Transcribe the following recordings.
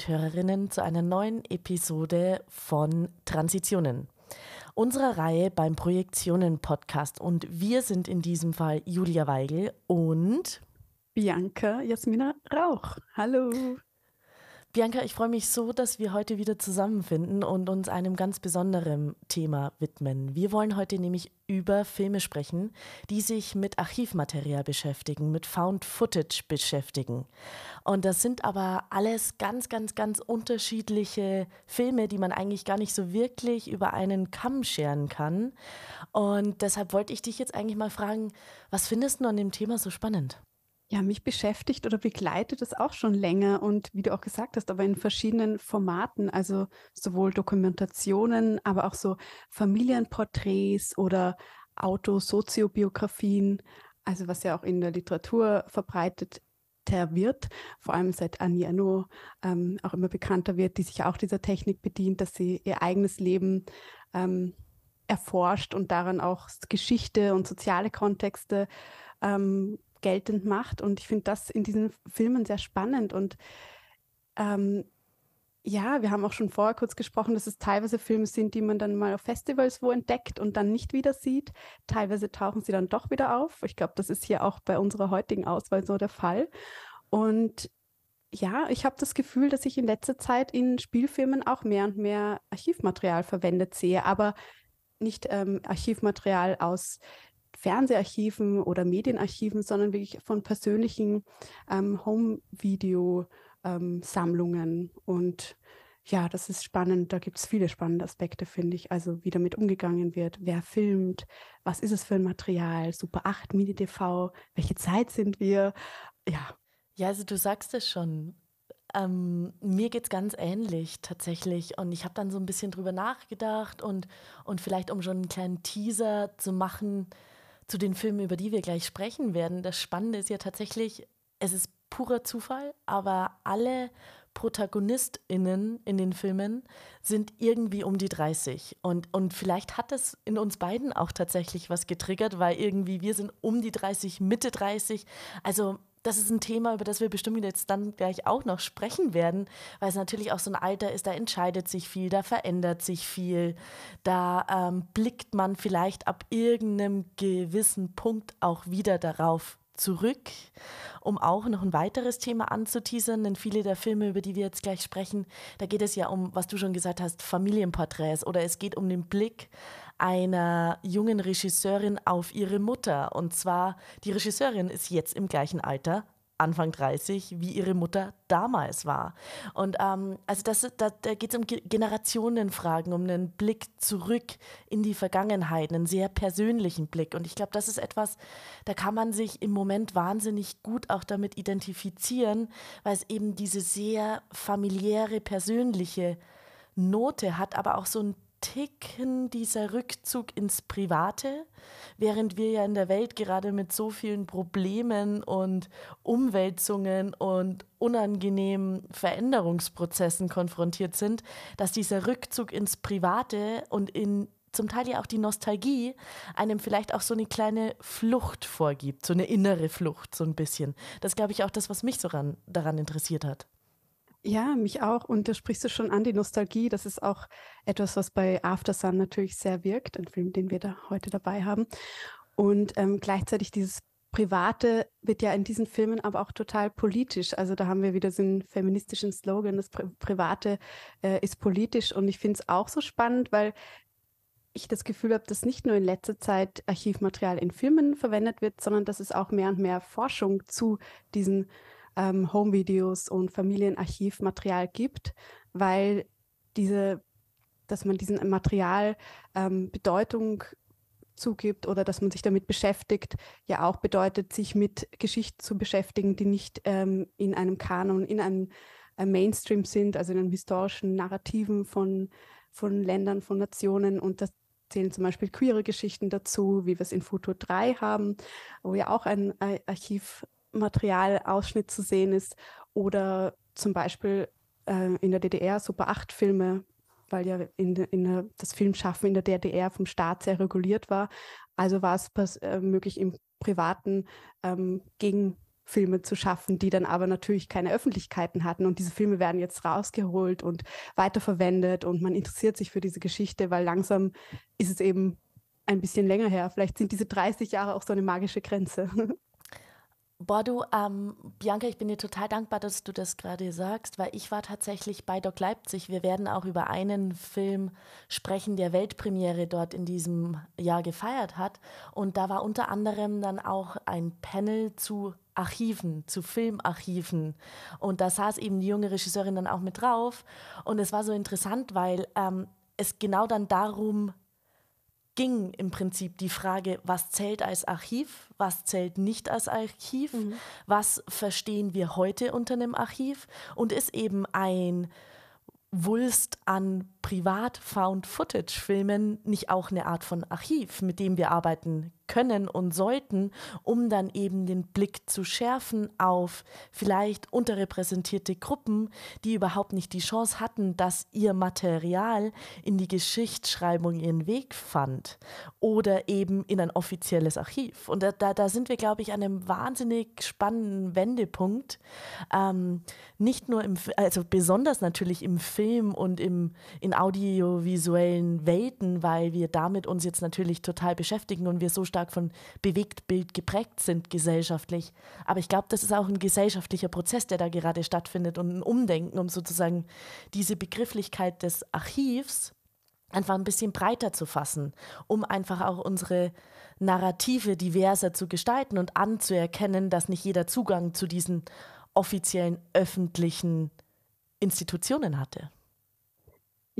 Und Hörerinnen, zu einer neuen Episode von Transitionen, unserer Reihe beim Projektionen-Podcast. Und wir sind in diesem Fall Julia Weigel und Bianca Jasmina Rauch. Hallo. Bianca, ich freue mich so, dass wir heute wieder zusammenfinden und uns einem ganz besonderen Thema widmen. Wir wollen heute nämlich über Filme sprechen, die sich mit Archivmaterial beschäftigen, mit Found Footage beschäftigen. Und das sind aber alles ganz, ganz, ganz unterschiedliche Filme, die man eigentlich gar nicht so wirklich über einen Kamm scheren kann. Und deshalb wollte ich dich jetzt eigentlich mal fragen, was findest du an dem Thema so spannend? Ja, mich beschäftigt oder begleitet es auch schon länger und wie du auch gesagt hast, aber in verschiedenen Formaten, also sowohl Dokumentationen, aber auch so Familienporträts oder Autosoziobiografien, also was ja auch in der Literatur verbreitet wird, vor allem seit Annie Ernaux ähm, auch immer bekannter wird, die sich auch dieser Technik bedient, dass sie ihr eigenes Leben ähm, erforscht und daran auch Geschichte und soziale Kontexte ähm, geltend macht. Und ich finde das in diesen Filmen sehr spannend. Und ähm, ja, wir haben auch schon vorher kurz gesprochen, dass es teilweise Filme sind, die man dann mal auf Festivals wo entdeckt und dann nicht wieder sieht. Teilweise tauchen sie dann doch wieder auf. Ich glaube, das ist hier auch bei unserer heutigen Auswahl so der Fall. Und ja, ich habe das Gefühl, dass ich in letzter Zeit in Spielfilmen auch mehr und mehr Archivmaterial verwendet sehe, aber nicht ähm, Archivmaterial aus Fernseharchiven oder Medienarchiven, sondern wirklich von persönlichen ähm, Home-Video-Sammlungen. Ähm, und ja, das ist spannend. Da gibt es viele spannende Aspekte, finde ich. Also wie damit umgegangen wird, wer filmt, was ist es für ein Material, Super 8, Mini-TV, welche Zeit sind wir? Ja. Ja, also du sagst es schon. Ähm, mir geht es ganz ähnlich tatsächlich. Und ich habe dann so ein bisschen drüber nachgedacht und, und vielleicht, um schon einen kleinen Teaser zu machen, zu den Filmen, über die wir gleich sprechen werden. Das Spannende ist ja tatsächlich, es ist purer Zufall, aber alle ProtagonistInnen in den Filmen sind irgendwie um die 30. Und, und vielleicht hat es in uns beiden auch tatsächlich was getriggert, weil irgendwie wir sind um die 30, Mitte 30. Also das ist ein Thema, über das wir bestimmt jetzt dann gleich auch noch sprechen werden, weil es natürlich auch so ein Alter ist, da entscheidet sich viel, da verändert sich viel, da ähm, blickt man vielleicht ab irgendeinem gewissen Punkt auch wieder darauf zurück, um auch noch ein weiteres Thema anzuteasern, denn viele der Filme, über die wir jetzt gleich sprechen, da geht es ja um, was du schon gesagt hast, Familienporträts oder es geht um den Blick einer jungen Regisseurin auf ihre Mutter. Und zwar, die Regisseurin ist jetzt im gleichen Alter, Anfang 30, wie ihre Mutter damals war. Und ähm, also das, da, da geht es um Generationenfragen, um einen Blick zurück in die Vergangenheit, einen sehr persönlichen Blick. Und ich glaube, das ist etwas, da kann man sich im Moment wahnsinnig gut auch damit identifizieren, weil es eben diese sehr familiäre, persönliche Note hat, aber auch so ein Ticken dieser Rückzug ins Private, während wir ja in der Welt gerade mit so vielen Problemen und Umwälzungen und unangenehmen Veränderungsprozessen konfrontiert sind, dass dieser Rückzug ins Private und in zum Teil ja auch die Nostalgie einem vielleicht auch so eine kleine Flucht vorgibt, so eine innere Flucht, so ein bisschen. Das glaube ich auch das, was mich so ran, daran interessiert hat. Ja, mich auch. Und da sprichst du schon an, die Nostalgie. Das ist auch etwas, was bei After Sun natürlich sehr wirkt, ein Film, den wir da heute dabei haben. Und ähm, gleichzeitig dieses Private wird ja in diesen Filmen aber auch total politisch. Also da haben wir wieder so einen feministischen Slogan, das Pri Private äh, ist politisch. Und ich finde es auch so spannend, weil ich das Gefühl habe, dass nicht nur in letzter Zeit Archivmaterial in Filmen verwendet wird, sondern dass es auch mehr und mehr Forschung zu diesen ähm, Home-Videos und Familienarchivmaterial gibt, weil diese, dass man diesem Material ähm, Bedeutung zugibt oder dass man sich damit beschäftigt, ja auch bedeutet, sich mit Geschichten zu beschäftigen, die nicht ähm, in einem Kanon, in einem äh, Mainstream sind, also in einem historischen Narrativen von, von Ländern, von Nationen. Und das zählen zum Beispiel queere Geschichten dazu, wie wir es in Futur 3 haben, wo ja auch ein Archivmaterialausschnitt zu sehen ist. Oder zum Beispiel äh, in der DDR Super 8 Filme, weil ja in, in das Filmschaffen in der DDR vom Staat sehr reguliert war. Also war es äh, möglich, im Privaten ähm, gegen Filme zu schaffen, die dann aber natürlich keine Öffentlichkeiten hatten. Und diese Filme werden jetzt rausgeholt und weiterverwendet und man interessiert sich für diese Geschichte, weil langsam ist es eben ein bisschen länger her. Vielleicht sind diese 30 Jahre auch so eine magische Grenze. Boah, du, ähm, Bianca, ich bin dir total dankbar, dass du das gerade sagst, weil ich war tatsächlich bei Doc Leipzig. Wir werden auch über einen Film sprechen, der Weltpremiere dort in diesem Jahr gefeiert hat. Und da war unter anderem dann auch ein Panel zu Archiven, zu Filmarchiven. Und da saß eben die junge Regisseurin dann auch mit drauf. Und es war so interessant, weil ähm, es genau dann darum ging im Prinzip die Frage, was zählt als Archiv, was zählt nicht als Archiv, mhm. was verstehen wir heute unter einem Archiv und ist eben ein Wulst an Privat-Found-Footage-Filmen nicht auch eine Art von Archiv, mit dem wir arbeiten können und sollten, um dann eben den Blick zu schärfen auf vielleicht unterrepräsentierte Gruppen, die überhaupt nicht die Chance hatten, dass ihr Material in die Geschichtsschreibung ihren Weg fand oder eben in ein offizielles Archiv. Und da, da, da sind wir, glaube ich, an einem wahnsinnig spannenden Wendepunkt. Ähm, nicht nur im, also besonders natürlich im Film und im, in audiovisuellen Welten, weil wir damit uns jetzt natürlich total beschäftigen und wir so stark stark von Bewegtbild geprägt sind gesellschaftlich. Aber ich glaube, das ist auch ein gesellschaftlicher Prozess, der da gerade stattfindet und ein Umdenken, um sozusagen diese Begrifflichkeit des Archivs einfach ein bisschen breiter zu fassen, um einfach auch unsere Narrative diverser zu gestalten und anzuerkennen, dass nicht jeder Zugang zu diesen offiziellen öffentlichen Institutionen hatte.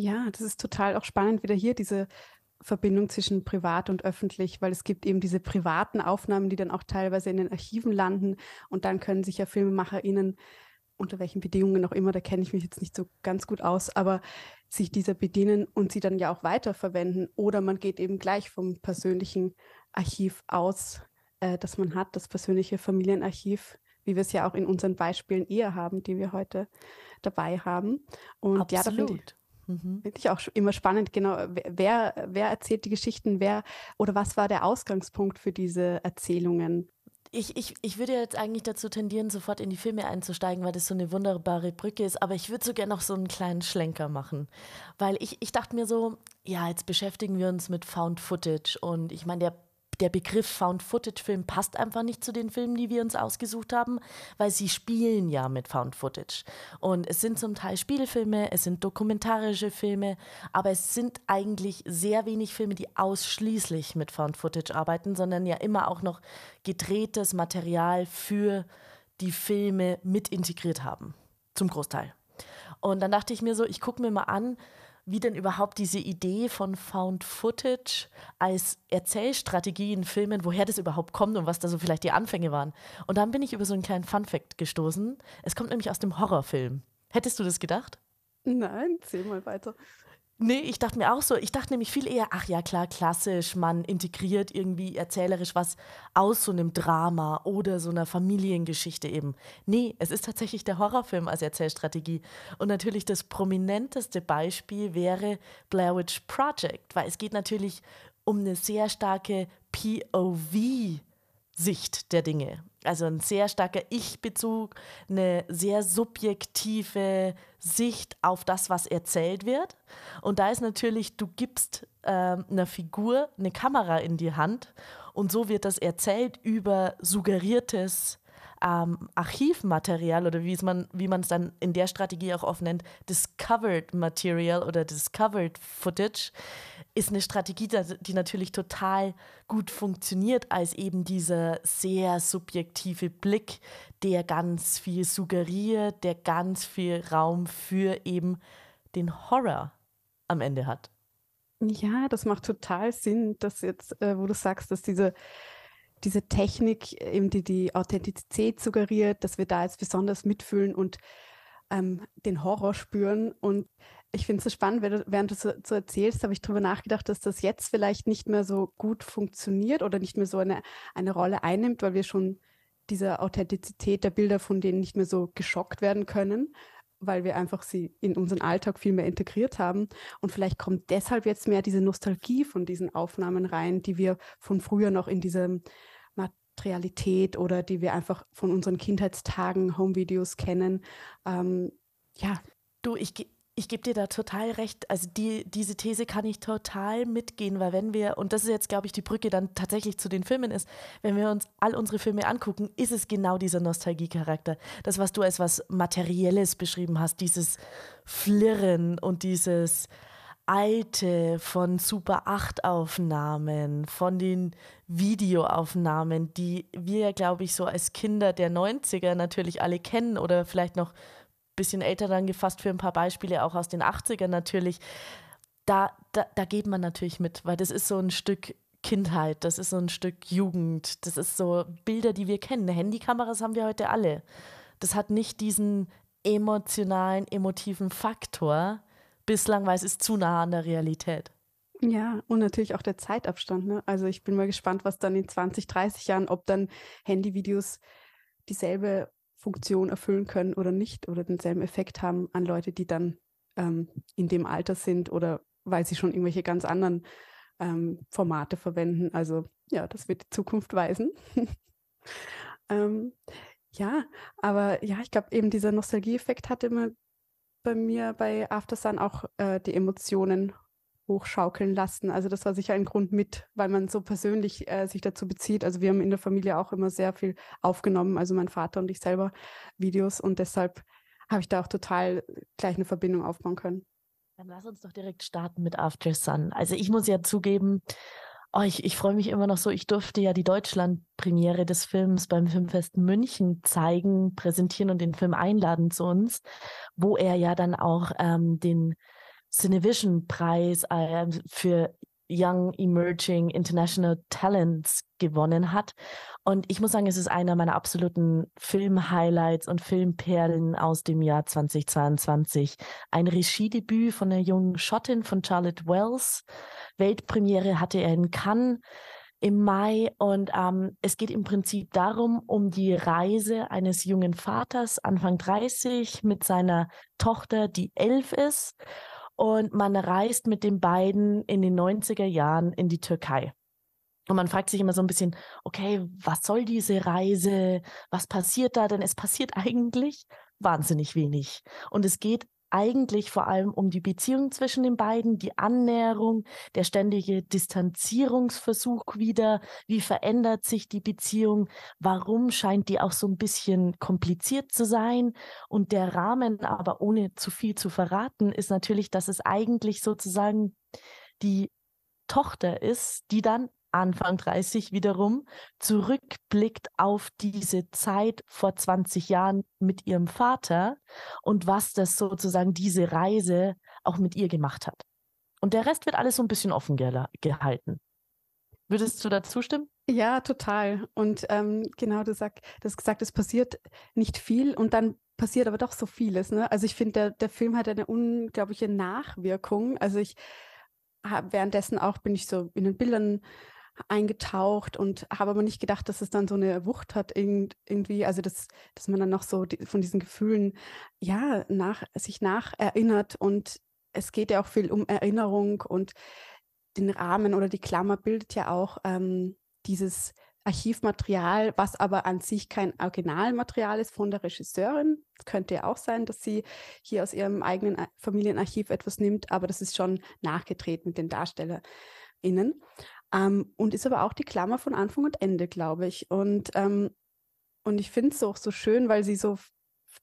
Ja, das ist total auch spannend, wieder hier diese Verbindung zwischen privat und öffentlich, weil es gibt eben diese privaten Aufnahmen, die dann auch teilweise in den Archiven landen und dann können sich ja FilmemacherInnen unter welchen Bedingungen auch immer, da kenne ich mich jetzt nicht so ganz gut aus, aber sich dieser bedienen und sie dann ja auch weiterverwenden. Oder man geht eben gleich vom persönlichen Archiv aus, äh, das man hat, das persönliche Familienarchiv, wie wir es ja auch in unseren Beispielen eher haben, die wir heute dabei haben. Und Absolut. ja, da finde ich, Mhm. Finde ich auch immer spannend, genau. Wer, wer erzählt die Geschichten, wer oder was war der Ausgangspunkt für diese Erzählungen? Ich, ich, ich würde jetzt eigentlich dazu tendieren, sofort in die Filme einzusteigen, weil das so eine wunderbare Brücke ist. Aber ich würde so gerne noch so einen kleinen Schlenker machen. Weil ich, ich dachte mir so, ja, jetzt beschäftigen wir uns mit Found Footage. Und ich meine, der der Begriff Found-Footage-Film passt einfach nicht zu den Filmen, die wir uns ausgesucht haben, weil sie spielen ja mit Found-Footage. Und es sind zum Teil Spielfilme, es sind dokumentarische Filme, aber es sind eigentlich sehr wenig Filme, die ausschließlich mit Found-Footage arbeiten, sondern ja immer auch noch gedrehtes Material für die Filme mit integriert haben. Zum Großteil. Und dann dachte ich mir so, ich gucke mir mal an, wie denn überhaupt diese Idee von Found Footage als Erzählstrategie in Filmen, woher das überhaupt kommt und was da so vielleicht die Anfänge waren. Und dann bin ich über so einen kleinen Fun-Fact gestoßen. Es kommt nämlich aus dem Horrorfilm. Hättest du das gedacht? Nein, zähl mal weiter. Nee, ich dachte mir auch so, ich dachte nämlich viel eher, ach ja, klar, klassisch, man integriert irgendwie erzählerisch was aus so einem Drama oder so einer Familiengeschichte eben. Nee, es ist tatsächlich der Horrorfilm als Erzählstrategie. Und natürlich das prominenteste Beispiel wäre Blair Witch Project, weil es geht natürlich um eine sehr starke POV Sicht der Dinge. Also ein sehr starker Ich-Bezug, eine sehr subjektive Sicht auf das, was erzählt wird. Und da ist natürlich, du gibst äh, einer Figur eine Kamera in die Hand und so wird das erzählt über suggeriertes ähm, Archivmaterial oder wie man, wie man es dann in der Strategie auch oft nennt, Discovered Material oder Discovered Footage, ist eine Strategie, die natürlich total gut funktioniert als eben dieser sehr subjektive Blick, der ganz viel suggeriert, der ganz viel Raum für eben den Horror am Ende hat. Ja, das macht total Sinn, dass jetzt, äh, wo du sagst, dass diese, diese Technik, eben die die Authentizität suggeriert, dass wir da jetzt besonders mitfühlen und ähm, den Horror spüren. Und ich finde es so spannend, während du so, so erzählst, habe ich darüber nachgedacht, dass das jetzt vielleicht nicht mehr so gut funktioniert oder nicht mehr so eine, eine Rolle einnimmt, weil wir schon diese Authentizität der Bilder von denen nicht mehr so geschockt werden können, weil wir einfach sie in unseren Alltag viel mehr integriert haben. Und vielleicht kommt deshalb jetzt mehr diese Nostalgie von diesen Aufnahmen rein, die wir von früher noch in diesem Materialität oder die wir einfach von unseren Kindheitstagen, Homevideos kennen. Ähm, ja. Du, ich, ich gebe dir da total recht. Also die, diese These kann ich total mitgehen, weil wenn wir, und das ist jetzt, glaube ich, die Brücke dann tatsächlich zu den Filmen ist, wenn wir uns all unsere Filme angucken, ist es genau dieser Nostalgie-Charakter. Das, was du als was Materielles beschrieben hast, dieses Flirren und dieses alte von Super 8 Aufnahmen, von den Videoaufnahmen, die wir, glaube ich, so als Kinder der 90er natürlich alle kennen oder vielleicht noch bisschen älter dann gefasst für ein paar Beispiele, auch aus den 80ern natürlich. Da, da, da geht man natürlich mit, weil das ist so ein Stück Kindheit, das ist so ein Stück Jugend, das ist so Bilder, die wir kennen. Handykameras haben wir heute alle. Das hat nicht diesen emotionalen, emotiven Faktor bislang, weil es ist zu nah an der Realität. Ja, und natürlich auch der Zeitabstand. Ne? Also ich bin mal gespannt, was dann in 20, 30 Jahren, ob dann Handyvideos dieselbe Funktion erfüllen können oder nicht oder denselben Effekt haben an Leute, die dann ähm, in dem Alter sind oder weil sie schon irgendwelche ganz anderen ähm, Formate verwenden. Also ja, das wird die Zukunft weisen. ähm, ja, aber ja, ich glaube eben dieser Nostalgieeffekt hat immer bei mir bei Aftersun auch äh, die Emotionen hochschaukeln lassen. Also das war sicher ein Grund mit, weil man so persönlich äh, sich dazu bezieht. Also wir haben in der Familie auch immer sehr viel aufgenommen, also mein Vater und ich selber Videos und deshalb habe ich da auch total gleich eine Verbindung aufbauen können. Dann lass uns doch direkt starten mit After Sun. Also ich muss ja zugeben, oh, ich, ich freue mich immer noch so, ich durfte ja die Deutschland-Premiere des Films beim Filmfest München zeigen, präsentieren und den Film einladen zu uns, wo er ja dann auch ähm, den Cinevision-Preis äh, für Young Emerging International Talents gewonnen hat. Und ich muss sagen, es ist einer meiner absoluten Film-Highlights und Filmperlen aus dem Jahr 2022. Ein Regiedebüt von der jungen Schottin von Charlotte Wells. Weltpremiere hatte er in Cannes im Mai und ähm, es geht im Prinzip darum, um die Reise eines jungen Vaters, Anfang 30, mit seiner Tochter, die elf ist und man reist mit den beiden in den 90er Jahren in die Türkei. Und man fragt sich immer so ein bisschen, okay, was soll diese Reise? Was passiert da? Denn es passiert eigentlich wahnsinnig wenig. Und es geht eigentlich vor allem um die Beziehung zwischen den beiden, die Annäherung, der ständige Distanzierungsversuch wieder. Wie verändert sich die Beziehung? Warum scheint die auch so ein bisschen kompliziert zu sein? Und der Rahmen, aber ohne zu viel zu verraten, ist natürlich, dass es eigentlich sozusagen die Tochter ist, die dann Anfang 30 wiederum, zurückblickt auf diese Zeit vor 20 Jahren mit ihrem Vater und was das sozusagen diese Reise auch mit ihr gemacht hat. Und der Rest wird alles so ein bisschen offen gehalten. Würdest du da zustimmen? Ja, total. Und ähm, genau, du, sag, du hast gesagt, es passiert nicht viel und dann passiert aber doch so vieles. Ne? Also ich finde, der, der Film hat eine unglaubliche Nachwirkung. Also ich habe währenddessen auch bin ich so in den Bildern eingetaucht und habe aber nicht gedacht, dass es dann so eine Wucht hat irgendwie, also dass, dass man dann noch so von diesen Gefühlen ja nach sich nacherinnert und es geht ja auch viel um Erinnerung und den Rahmen oder die Klammer bildet ja auch ähm, dieses Archivmaterial, was aber an sich kein Originalmaterial ist von der Regisseurin. Es könnte ja auch sein, dass sie hier aus ihrem eigenen Familienarchiv etwas nimmt, aber das ist schon nachgedreht mit den DarstellerInnen. Ähm, und ist aber auch die Klammer von Anfang und Ende, glaube ich. Und, ähm, und ich finde es auch so schön, weil sie so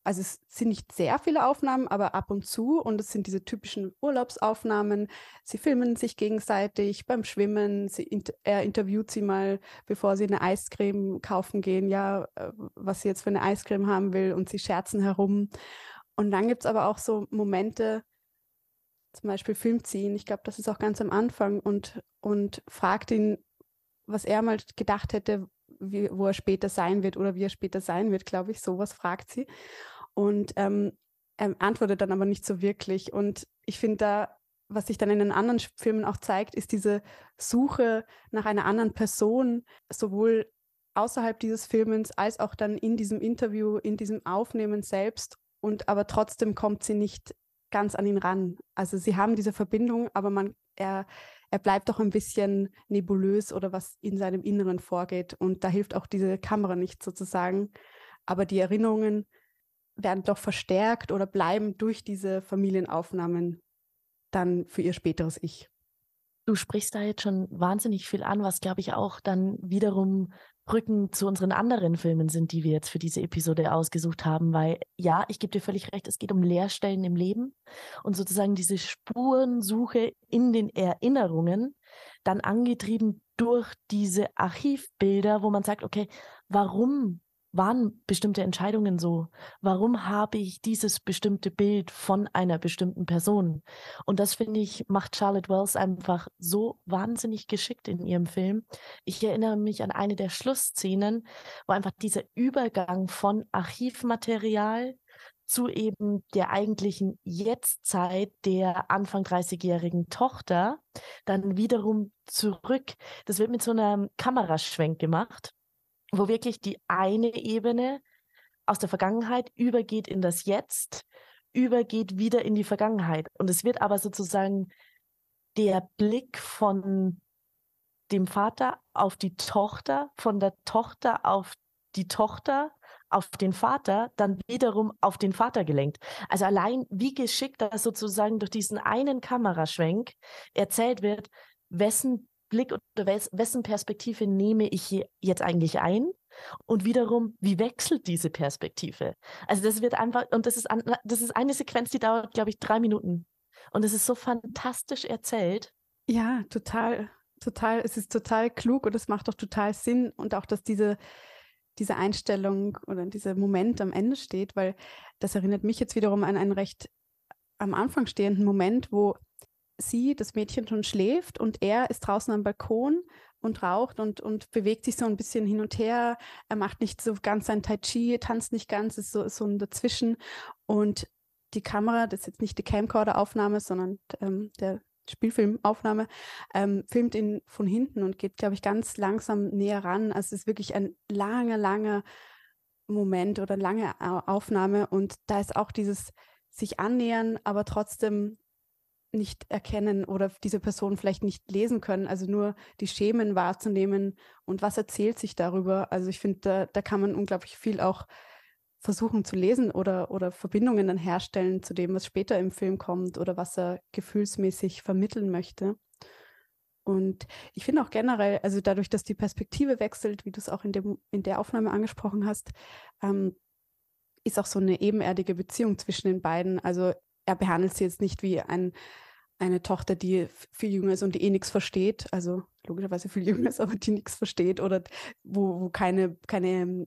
also es sind nicht sehr viele Aufnahmen, aber ab und zu und es sind diese typischen Urlaubsaufnahmen. Sie filmen sich gegenseitig beim Schwimmen. Sie, er interviewt sie mal, bevor sie eine Eiscreme kaufen gehen, ja, äh, was sie jetzt für eine Eiscreme haben will und sie scherzen herum. Und dann gibt es aber auch so Momente, zum Beispiel filmt sie ihn, ich glaube, das ist auch ganz am Anfang und, und fragt ihn, was er mal gedacht hätte, wie, wo er später sein wird oder wie er später sein wird, glaube ich. Sowas fragt sie. Und ähm, er antwortet dann aber nicht so wirklich. Und ich finde da, was sich dann in den anderen Filmen auch zeigt, ist diese Suche nach einer anderen Person, sowohl außerhalb dieses Filmens als auch dann in diesem Interview, in diesem Aufnehmen selbst. Und aber trotzdem kommt sie nicht ganz an ihn ran. Also sie haben diese Verbindung, aber man, er, er bleibt doch ein bisschen nebulös oder was in seinem Inneren vorgeht. Und da hilft auch diese Kamera nicht sozusagen. Aber die Erinnerungen werden doch verstärkt oder bleiben durch diese Familienaufnahmen dann für ihr späteres Ich. Du sprichst da jetzt schon wahnsinnig viel an, was glaube ich auch dann wiederum Brücken zu unseren anderen Filmen sind, die wir jetzt für diese Episode ausgesucht haben, weil ja, ich gebe dir völlig recht, es geht um Leerstellen im Leben und sozusagen diese Spurensuche in den Erinnerungen, dann angetrieben durch diese Archivbilder, wo man sagt, okay, warum waren bestimmte Entscheidungen so? Warum habe ich dieses bestimmte Bild von einer bestimmten Person? Und das finde ich, macht Charlotte Wells einfach so wahnsinnig geschickt in ihrem Film. Ich erinnere mich an eine der Schlussszenen, wo einfach dieser Übergang von Archivmaterial zu eben der eigentlichen Jetztzeit der Anfang 30-jährigen Tochter dann wiederum zurück. Das wird mit so einem Kameraschwenk gemacht wo wirklich die eine Ebene aus der Vergangenheit übergeht in das Jetzt, übergeht wieder in die Vergangenheit. Und es wird aber sozusagen der Blick von dem Vater auf die Tochter, von der Tochter auf die Tochter, auf den Vater, dann wiederum auf den Vater gelenkt. Also allein wie geschickt das sozusagen durch diesen einen Kameraschwenk erzählt wird, wessen Blick oder wessen Perspektive nehme ich jetzt eigentlich ein? Und wiederum, wie wechselt diese Perspektive? Also das wird einfach, und das ist, das ist eine Sequenz, die dauert, glaube ich, drei Minuten. Und es ist so fantastisch erzählt. Ja, total, total. Es ist total klug und es macht auch total Sinn. Und auch, dass diese, diese Einstellung oder dieser Moment am Ende steht, weil das erinnert mich jetzt wiederum an einen recht am Anfang stehenden Moment, wo sie, das Mädchen, schon schläft und er ist draußen am Balkon und raucht und, und bewegt sich so ein bisschen hin und her. Er macht nicht so ganz sein Tai Chi, tanzt nicht ganz, ist so, so ein Dazwischen. Und die Kamera, das ist jetzt nicht die Camcorder-Aufnahme, sondern ähm, der Spielfilmaufnahme, ähm, filmt ihn von hinten und geht, glaube ich, ganz langsam näher ran. Also es ist wirklich ein langer, langer Moment oder lange Aufnahme. Und da ist auch dieses sich annähern, aber trotzdem nicht erkennen oder diese Person vielleicht nicht lesen können. Also nur die Schemen wahrzunehmen und was erzählt sich darüber. Also ich finde, da, da kann man unglaublich viel auch versuchen zu lesen oder, oder Verbindungen dann herstellen zu dem, was später im Film kommt oder was er gefühlsmäßig vermitteln möchte. Und ich finde auch generell, also dadurch, dass die Perspektive wechselt, wie du es auch in, dem, in der Aufnahme angesprochen hast, ähm, ist auch so eine ebenerdige Beziehung zwischen den beiden. Also er behandelt sie jetzt nicht wie ein, eine Tochter, die viel jünger ist und die eh nichts versteht, also logischerweise viel jünger ist, aber die nichts versteht oder wo, wo keine, keine ähm,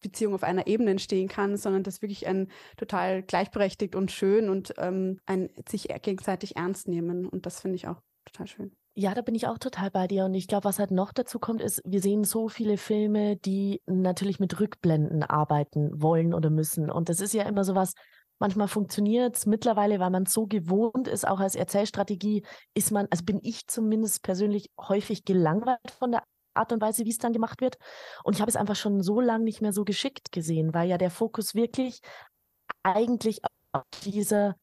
Beziehung auf einer Ebene entstehen kann, sondern das wirklich ein total gleichberechtigt und schön und ähm, ein sich gegenseitig ernst nehmen. Und das finde ich auch total schön. Ja, da bin ich auch total bei dir. Und ich glaube, was halt noch dazu kommt, ist, wir sehen so viele Filme, die natürlich mit Rückblenden arbeiten wollen oder müssen. Und das ist ja immer so was, Manchmal funktioniert es mittlerweile, weil man so gewohnt ist, auch als Erzählstrategie, ist man, also bin ich zumindest persönlich häufig gelangweilt von der Art und Weise, wie es dann gemacht wird. Und ich habe es einfach schon so lange nicht mehr so geschickt gesehen, weil ja der Fokus wirklich eigentlich auf dieser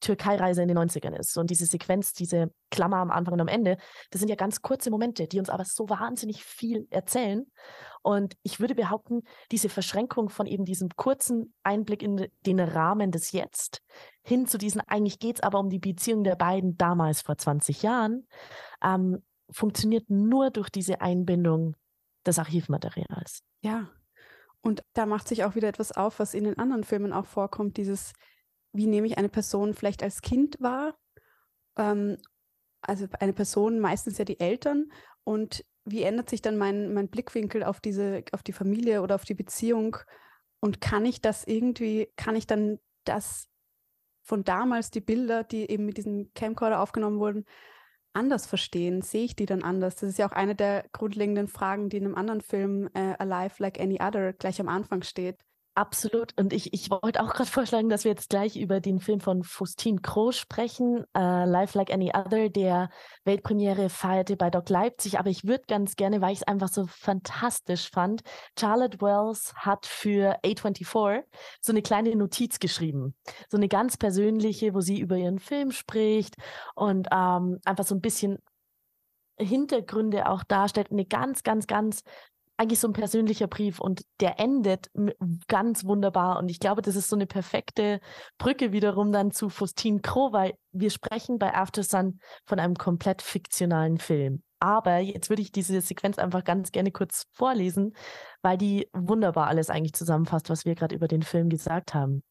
Türkei-Reise in den 90ern ist. Und diese Sequenz, diese Klammer am Anfang und am Ende, das sind ja ganz kurze Momente, die uns aber so wahnsinnig viel erzählen. Und ich würde behaupten, diese Verschränkung von eben diesem kurzen Einblick in den Rahmen des Jetzt hin zu diesen, eigentlich geht es aber um die Beziehung der beiden damals vor 20 Jahren, ähm, funktioniert nur durch diese Einbindung des Archivmaterials. Ja, und da macht sich auch wieder etwas auf, was in den anderen Filmen auch vorkommt, dieses, wie nehme ich eine Person vielleicht als Kind wahr? Ähm, also eine Person, meistens ja die Eltern. Und wie ändert sich dann mein, mein Blickwinkel auf diese, auf die Familie oder auf die Beziehung? Und kann ich das irgendwie, kann ich dann das von damals, die Bilder, die eben mit diesem Camcorder aufgenommen wurden, anders verstehen? Sehe ich die dann anders? Das ist ja auch eine der grundlegenden Fragen, die in einem anderen Film, äh, Alive Like Any Other, gleich am Anfang steht. Absolut. Und ich, ich wollte auch gerade vorschlagen, dass wir jetzt gleich über den Film von Faustine Kroh sprechen, uh, Life Like Any Other, der Weltpremiere feierte bei Doc Leipzig. Aber ich würde ganz gerne, weil ich es einfach so fantastisch fand, Charlotte Wells hat für A24 so eine kleine Notiz geschrieben. So eine ganz persönliche, wo sie über ihren Film spricht und ähm, einfach so ein bisschen Hintergründe auch darstellt. Eine ganz, ganz, ganz eigentlich so ein persönlicher Brief und der endet ganz wunderbar. Und ich glaube, das ist so eine perfekte Brücke wiederum dann zu Faustine Crow, weil wir sprechen bei After Sun von einem komplett fiktionalen Film. Aber jetzt würde ich diese Sequenz einfach ganz gerne kurz vorlesen, weil die wunderbar alles eigentlich zusammenfasst, was wir gerade über den Film gesagt haben.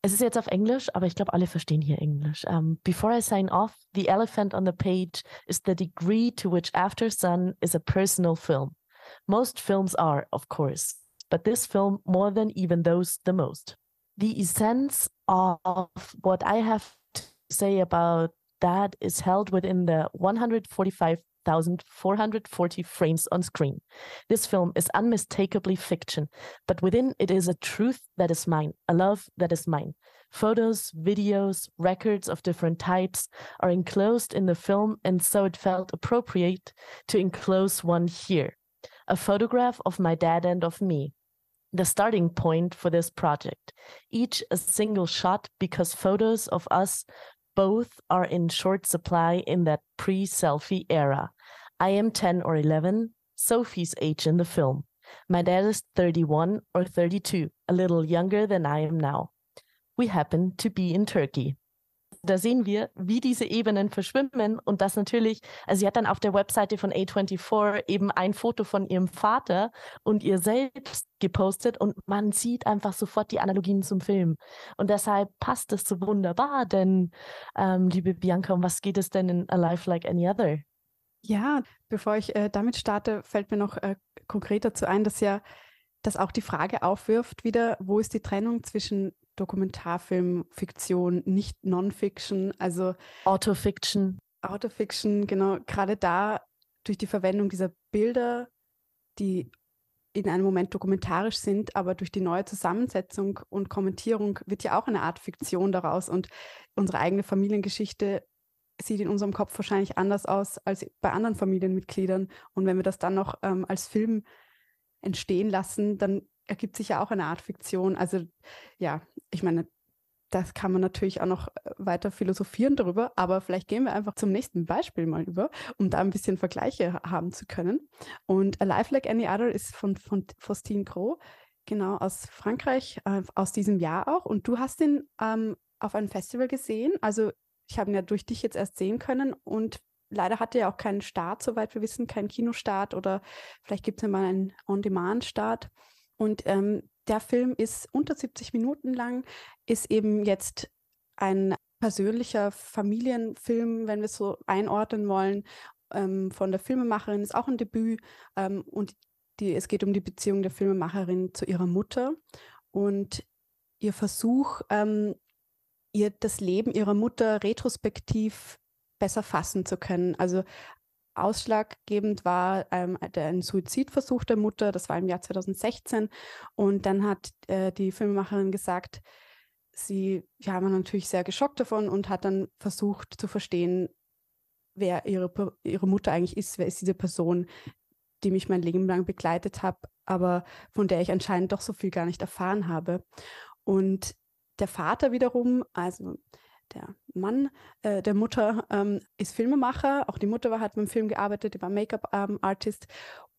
Es ist jetzt auf Englisch, aber ich glaube, alle verstehen hier Englisch. Um, before I sign off, the elephant on the page is the degree to which After Sun is a personal film. Most films are, of course, but this film more than even those the most. The essence of what I have to say about that is held within the 145,440 frames on screen. This film is unmistakably fiction, but within it is a truth that is mine, a love that is mine. Photos, videos, records of different types are enclosed in the film, and so it felt appropriate to enclose one here a photograph of my dad and of me, the starting point for this project. Each a single shot because photos of us both are in short supply in that pre selfie era. I am 10 or 11, Sophie's age in the film. My dad is 31 or 32, a little younger than I am now. We happen to be in Turkey. Da sehen wir, wie diese Ebenen verschwimmen und das natürlich, also sie hat dann auf der Webseite von A24 eben ein Foto von ihrem Vater und ihr selbst gepostet und man sieht einfach sofort die Analogien zum Film. Und deshalb passt es so wunderbar, denn ähm, liebe Bianca, um was geht es denn in A Life Like Any Other? Ja, bevor ich äh, damit starte, fällt mir noch äh, konkret dazu ein, dass ja das auch die Frage aufwirft, wieder, wo ist die Trennung zwischen Dokumentarfilm, Fiktion, nicht Non-Fiction, also Autofiction. Autofiction, genau, gerade da durch die Verwendung dieser Bilder, die in einem Moment dokumentarisch sind, aber durch die neue Zusammensetzung und Kommentierung wird ja auch eine Art Fiktion daraus und unsere eigene Familiengeschichte sieht in unserem Kopf wahrscheinlich anders aus als bei anderen Familienmitgliedern. Und wenn wir das dann noch ähm, als Film entstehen lassen, dann ergibt sich ja auch eine Art Fiktion. Also ja, ich meine, das kann man natürlich auch noch äh, weiter philosophieren darüber, aber vielleicht gehen wir einfach zum nächsten Beispiel mal über, um da ein bisschen Vergleiche haben zu können. Und A Life Like Any Other ist von, von Faustine Gros, genau aus Frankreich, äh, aus diesem Jahr auch. Und du hast ihn ähm, auf einem Festival gesehen. Also ich habe ihn ja durch dich jetzt erst sehen können und leider hatte er auch keinen Start, soweit wir wissen, keinen Kinostart oder vielleicht gibt es ja mal einen On-Demand-Start. Und ähm, der Film ist unter 70 Minuten lang, ist eben jetzt ein persönlicher Familienfilm, wenn wir es so einordnen wollen, ähm, von der Filmemacherin, ist auch ein Debüt. Ähm, und die, es geht um die Beziehung der Filmemacherin zu ihrer Mutter und ihr Versuch, ähm, ihr das Leben ihrer Mutter retrospektiv besser fassen zu können. Also ausschlaggebend war ähm, ein Suizidversuch der Mutter, das war im Jahr 2016. Und dann hat äh, die Filmemacherin gesagt, sie ja, war natürlich sehr geschockt davon und hat dann versucht zu verstehen, wer ihre, ihre Mutter eigentlich ist, wer ist diese Person, die mich mein Leben lang begleitet hat, aber von der ich anscheinend doch so viel gar nicht erfahren habe. Und der Vater wiederum, also der Mann äh, der Mutter ähm, ist Filmemacher. Auch die Mutter war, hat beim Film gearbeitet, die war Make-up-Artist.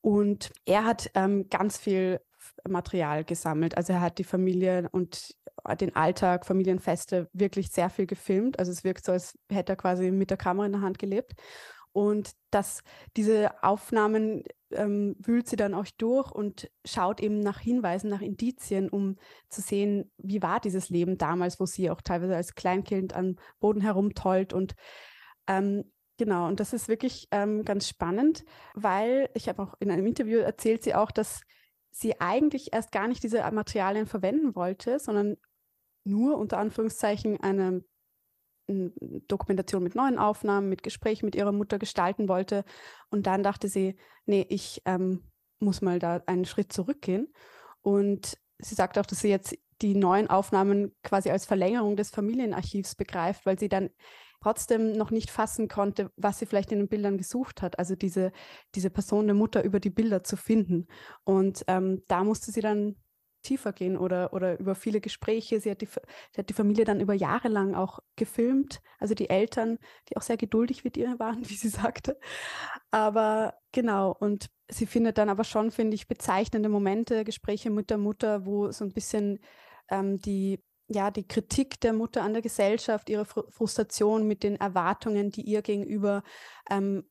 und er hat ähm, ganz viel Material gesammelt. Also er hat die Familie und den Alltag, Familienfeste wirklich sehr viel gefilmt. Also es wirkt so, als hätte er quasi mit der Kamera in der Hand gelebt. Und dass diese Aufnahmen ähm, wühlt sie dann auch durch und schaut eben nach Hinweisen, nach Indizien, um zu sehen, wie war dieses Leben damals, wo sie auch teilweise als Kleinkind am Boden herumtollt. Und ähm, genau, und das ist wirklich ähm, ganz spannend, weil ich habe auch in einem Interview erzählt sie auch, dass sie eigentlich erst gar nicht diese Materialien verwenden wollte, sondern nur unter Anführungszeichen eine Dokumentation mit neuen Aufnahmen, mit Gesprächen mit ihrer Mutter gestalten wollte. Und dann dachte sie, nee, ich ähm, muss mal da einen Schritt zurückgehen. Und sie sagt auch, dass sie jetzt die neuen Aufnahmen quasi als Verlängerung des Familienarchivs begreift, weil sie dann trotzdem noch nicht fassen konnte, was sie vielleicht in den Bildern gesucht hat. Also diese, diese Person der Mutter über die Bilder zu finden. Und ähm, da musste sie dann tiefer gehen oder, oder über viele Gespräche. Sie hat, die, sie hat die Familie dann über Jahre lang auch gefilmt, also die Eltern, die auch sehr geduldig mit ihr waren, wie sie sagte. Aber genau, und sie findet dann aber schon, finde ich, bezeichnende Momente, Gespräche mit der Mutter, wo so ein bisschen ähm, die ja, die Kritik der Mutter an der Gesellschaft, ihre Frustration mit den Erwartungen, die ihr gegenüber ähm,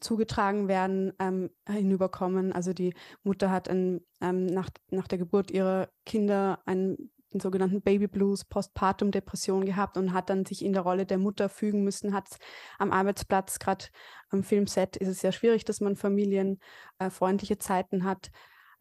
zugetragen werden, ähm, hinüberkommen. Also die Mutter hat ein, ähm, nach, nach der Geburt ihrer Kinder einen den sogenannten Baby Blues, Postpartum-Depression gehabt und hat dann sich in der Rolle der Mutter fügen müssen, hat am Arbeitsplatz, gerade am Filmset ist es sehr schwierig, dass man familienfreundliche äh, Zeiten hat,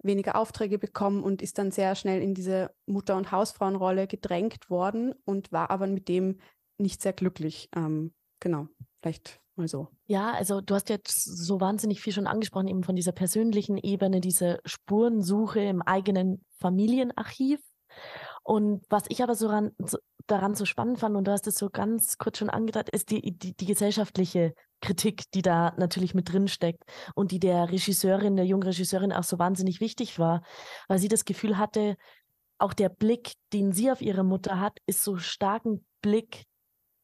weniger Aufträge bekommen und ist dann sehr schnell in diese Mutter- und Hausfrauenrolle gedrängt worden und war aber mit dem nicht sehr glücklich. Ähm, genau, vielleicht mal so. Ja, also du hast jetzt so wahnsinnig viel schon angesprochen, eben von dieser persönlichen Ebene, diese Spurensuche im eigenen Familienarchiv. Und was ich aber so, ran, so daran so spannend fand, und du hast es so ganz kurz schon angedeutet, ist die, die, die gesellschaftliche Kritik, die da natürlich mit drin steckt und die der Regisseurin, der jungen Regisseurin auch so wahnsinnig wichtig war, weil sie das Gefühl hatte, auch der Blick, den sie auf ihre Mutter hat, ist so stark ein Blick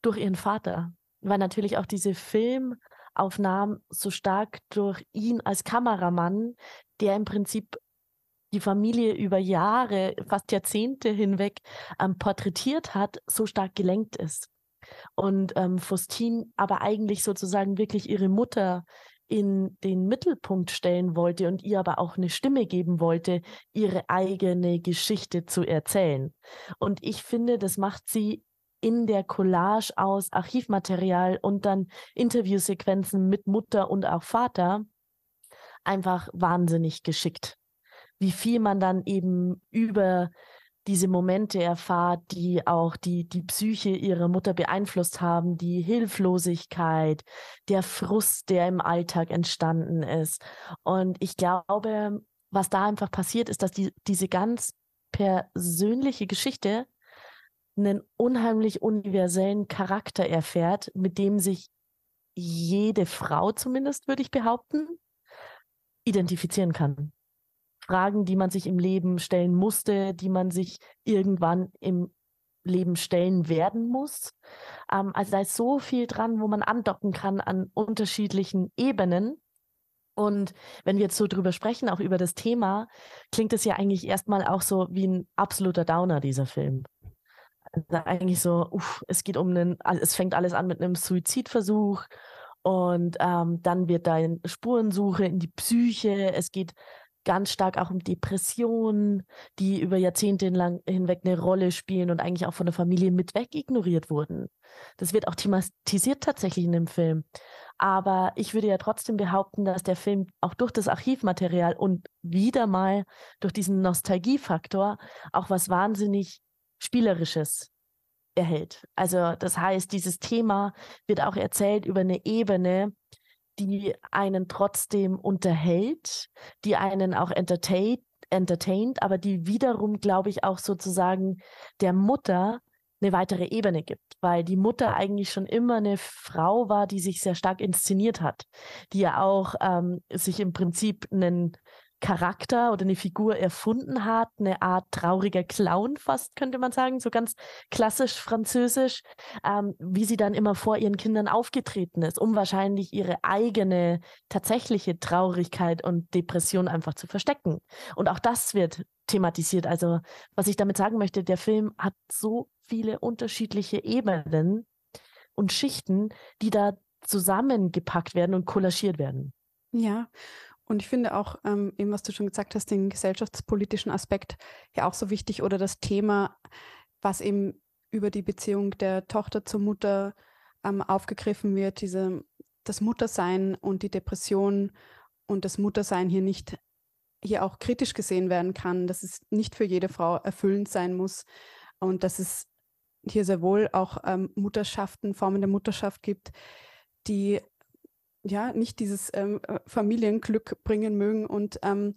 durch ihren Vater, weil natürlich auch diese Filmaufnahmen so stark durch ihn als Kameramann, der im Prinzip die Familie über Jahre, fast Jahrzehnte hinweg ähm, porträtiert hat, so stark gelenkt ist. Und ähm, Faustine aber eigentlich sozusagen wirklich ihre Mutter in den Mittelpunkt stellen wollte und ihr aber auch eine Stimme geben wollte, ihre eigene Geschichte zu erzählen. Und ich finde, das macht sie in der Collage aus Archivmaterial und dann Interviewsequenzen mit Mutter und auch Vater einfach wahnsinnig geschickt. Wie viel man dann eben über diese Momente erfahrt, die auch die, die Psyche ihrer Mutter beeinflusst haben, die Hilflosigkeit, der Frust, der im Alltag entstanden ist. Und ich glaube, was da einfach passiert, ist, dass die, diese ganz persönliche Geschichte einen unheimlich universellen Charakter erfährt, mit dem sich jede Frau zumindest, würde ich behaupten, identifizieren kann. Fragen, die man sich im Leben stellen musste, die man sich irgendwann im Leben stellen werden muss. Ähm, also da ist so viel dran, wo man andocken kann an unterschiedlichen Ebenen. Und wenn wir jetzt so drüber sprechen, auch über das Thema, klingt es ja eigentlich erstmal auch so wie ein absoluter Downer, dieser Film. Also eigentlich so, uff, es geht um einen, es fängt alles an mit einem Suizidversuch und ähm, dann wird da Spurensuche in die Psyche. Es geht ganz stark auch um Depressionen, die über Jahrzehnte hinweg eine Rolle spielen und eigentlich auch von der Familie mit weg ignoriert wurden. Das wird auch thematisiert tatsächlich in dem Film. Aber ich würde ja trotzdem behaupten, dass der Film auch durch das Archivmaterial und wieder mal durch diesen Nostalgiefaktor auch was wahnsinnig Spielerisches erhält. Also das heißt, dieses Thema wird auch erzählt über eine Ebene, die einen trotzdem unterhält, die einen auch entertaint, entertaint, aber die wiederum, glaube ich, auch sozusagen der Mutter eine weitere Ebene gibt, weil die Mutter eigentlich schon immer eine Frau war, die sich sehr stark inszeniert hat, die ja auch ähm, sich im Prinzip einen Charakter oder eine Figur erfunden hat, eine Art trauriger Clown fast, könnte man sagen, so ganz klassisch französisch, ähm, wie sie dann immer vor ihren Kindern aufgetreten ist, um wahrscheinlich ihre eigene tatsächliche Traurigkeit und Depression einfach zu verstecken. Und auch das wird thematisiert. Also was ich damit sagen möchte, der Film hat so viele unterschiedliche Ebenen und Schichten, die da zusammengepackt werden und kollagiert werden. Ja, und ich finde auch, ähm, eben was du schon gesagt hast, den gesellschaftspolitischen Aspekt ja auch so wichtig oder das Thema, was eben über die Beziehung der Tochter zur Mutter ähm, aufgegriffen wird, diese, das Muttersein und die Depression und das Muttersein hier nicht hier auch kritisch gesehen werden kann, dass es nicht für jede Frau erfüllend sein muss und dass es hier sehr wohl auch ähm, Mutterschaften, Formen der Mutterschaft gibt, die ja nicht dieses ähm, äh, Familienglück bringen mögen. Und ähm,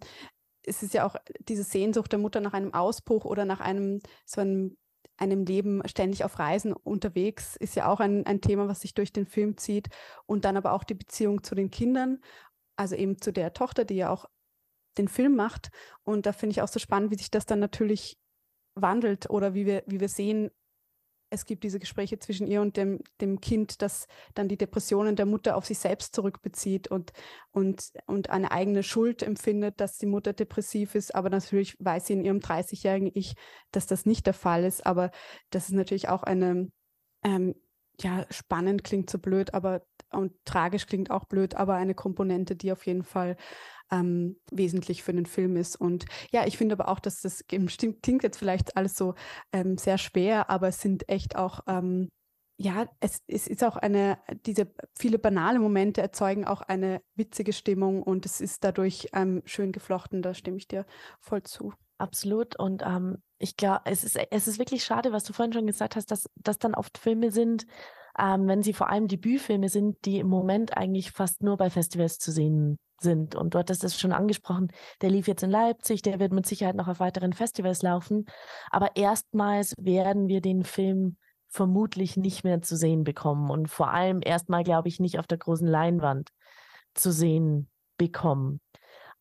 es ist ja auch diese Sehnsucht der Mutter nach einem Ausbruch oder nach einem so einem, einem Leben ständig auf Reisen unterwegs, ist ja auch ein, ein Thema, was sich durch den Film zieht. Und dann aber auch die Beziehung zu den Kindern, also eben zu der Tochter, die ja auch den Film macht. Und da finde ich auch so spannend, wie sich das dann natürlich wandelt oder wie wir, wie wir sehen, es gibt diese Gespräche zwischen ihr und dem, dem Kind, das dann die Depressionen der Mutter auf sich selbst zurückbezieht und, und, und eine eigene Schuld empfindet, dass die Mutter depressiv ist. Aber natürlich weiß sie in ihrem 30-jährigen Ich, dass das nicht der Fall ist. Aber das ist natürlich auch eine, ähm, ja, spannend klingt so blöd, aber und tragisch klingt auch blöd, aber eine Komponente, die auf jeden Fall ähm, wesentlich für den Film ist. Und ja, ich finde aber auch, dass das klingt jetzt vielleicht alles so ähm, sehr schwer, aber es sind echt auch ähm, ja, es, es, ist auch eine, diese viele banale Momente erzeugen auch eine witzige Stimmung und es ist dadurch ähm, schön geflochten, da stimme ich dir voll zu. Absolut. Und ähm, ich glaube, es ist, es ist wirklich schade, was du vorhin schon gesagt hast, dass das dann oft Filme sind, ähm, wenn sie vor allem Debütfilme sind, die im Moment eigentlich fast nur bei Festivals zu sehen sind. Und dort ist es schon angesprochen, der lief jetzt in Leipzig, der wird mit Sicherheit noch auf weiteren Festivals laufen. Aber erstmals werden wir den Film vermutlich nicht mehr zu sehen bekommen und vor allem erstmal, glaube ich, nicht auf der großen Leinwand zu sehen bekommen.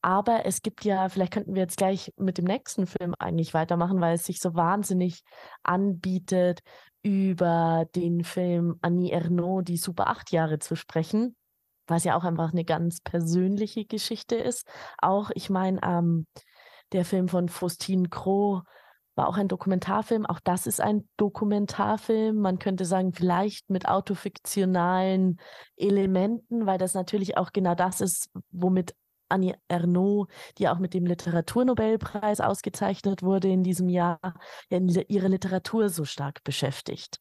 Aber es gibt ja, vielleicht könnten wir jetzt gleich mit dem nächsten Film eigentlich weitermachen, weil es sich so wahnsinnig anbietet, über den Film Annie Ernaux, die Super acht Jahre zu sprechen, was ja auch einfach eine ganz persönliche Geschichte ist. Auch, ich meine, ähm, der Film von Faustine Crow war auch ein Dokumentarfilm. Auch das ist ein Dokumentarfilm. Man könnte sagen, vielleicht mit autofiktionalen Elementen, weil das natürlich auch genau das ist, womit Annie Ernaux, die auch mit dem Literaturnobelpreis ausgezeichnet wurde in diesem Jahr, ihre Literatur so stark beschäftigt.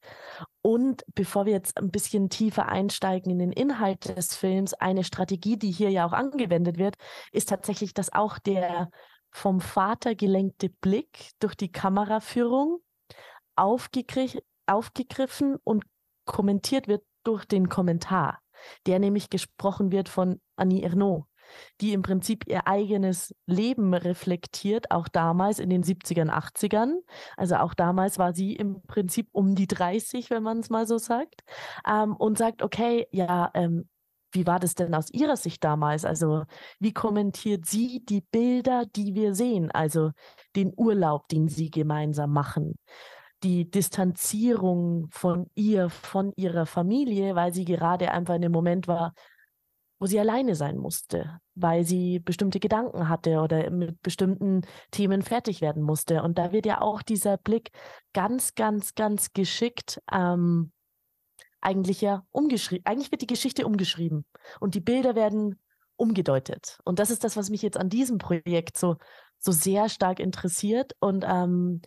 Und bevor wir jetzt ein bisschen tiefer einsteigen in den Inhalt des Films, eine Strategie, die hier ja auch angewendet wird, ist tatsächlich, dass auch der vom Vater gelenkte Blick durch die Kameraführung aufgegriffen und kommentiert wird durch den Kommentar, der nämlich gesprochen wird von Annie Ernaux die im Prinzip ihr eigenes Leben reflektiert, auch damals in den 70ern, 80ern. Also auch damals war sie im Prinzip um die 30, wenn man es mal so sagt, ähm, und sagt, okay, ja, ähm, wie war das denn aus Ihrer Sicht damals? Also wie kommentiert sie die Bilder, die wir sehen? Also den Urlaub, den Sie gemeinsam machen die Distanzierung von ihr, von ihrer Familie, weil sie gerade einfach in dem Moment war, wo sie alleine sein musste, weil sie bestimmte Gedanken hatte oder mit bestimmten Themen fertig werden musste. Und da wird ja auch dieser Blick ganz, ganz, ganz geschickt ähm, eigentlich ja umgeschrieben. Eigentlich wird die Geschichte umgeschrieben und die Bilder werden umgedeutet. Und das ist das, was mich jetzt an diesem Projekt so, so sehr stark interessiert und ähm,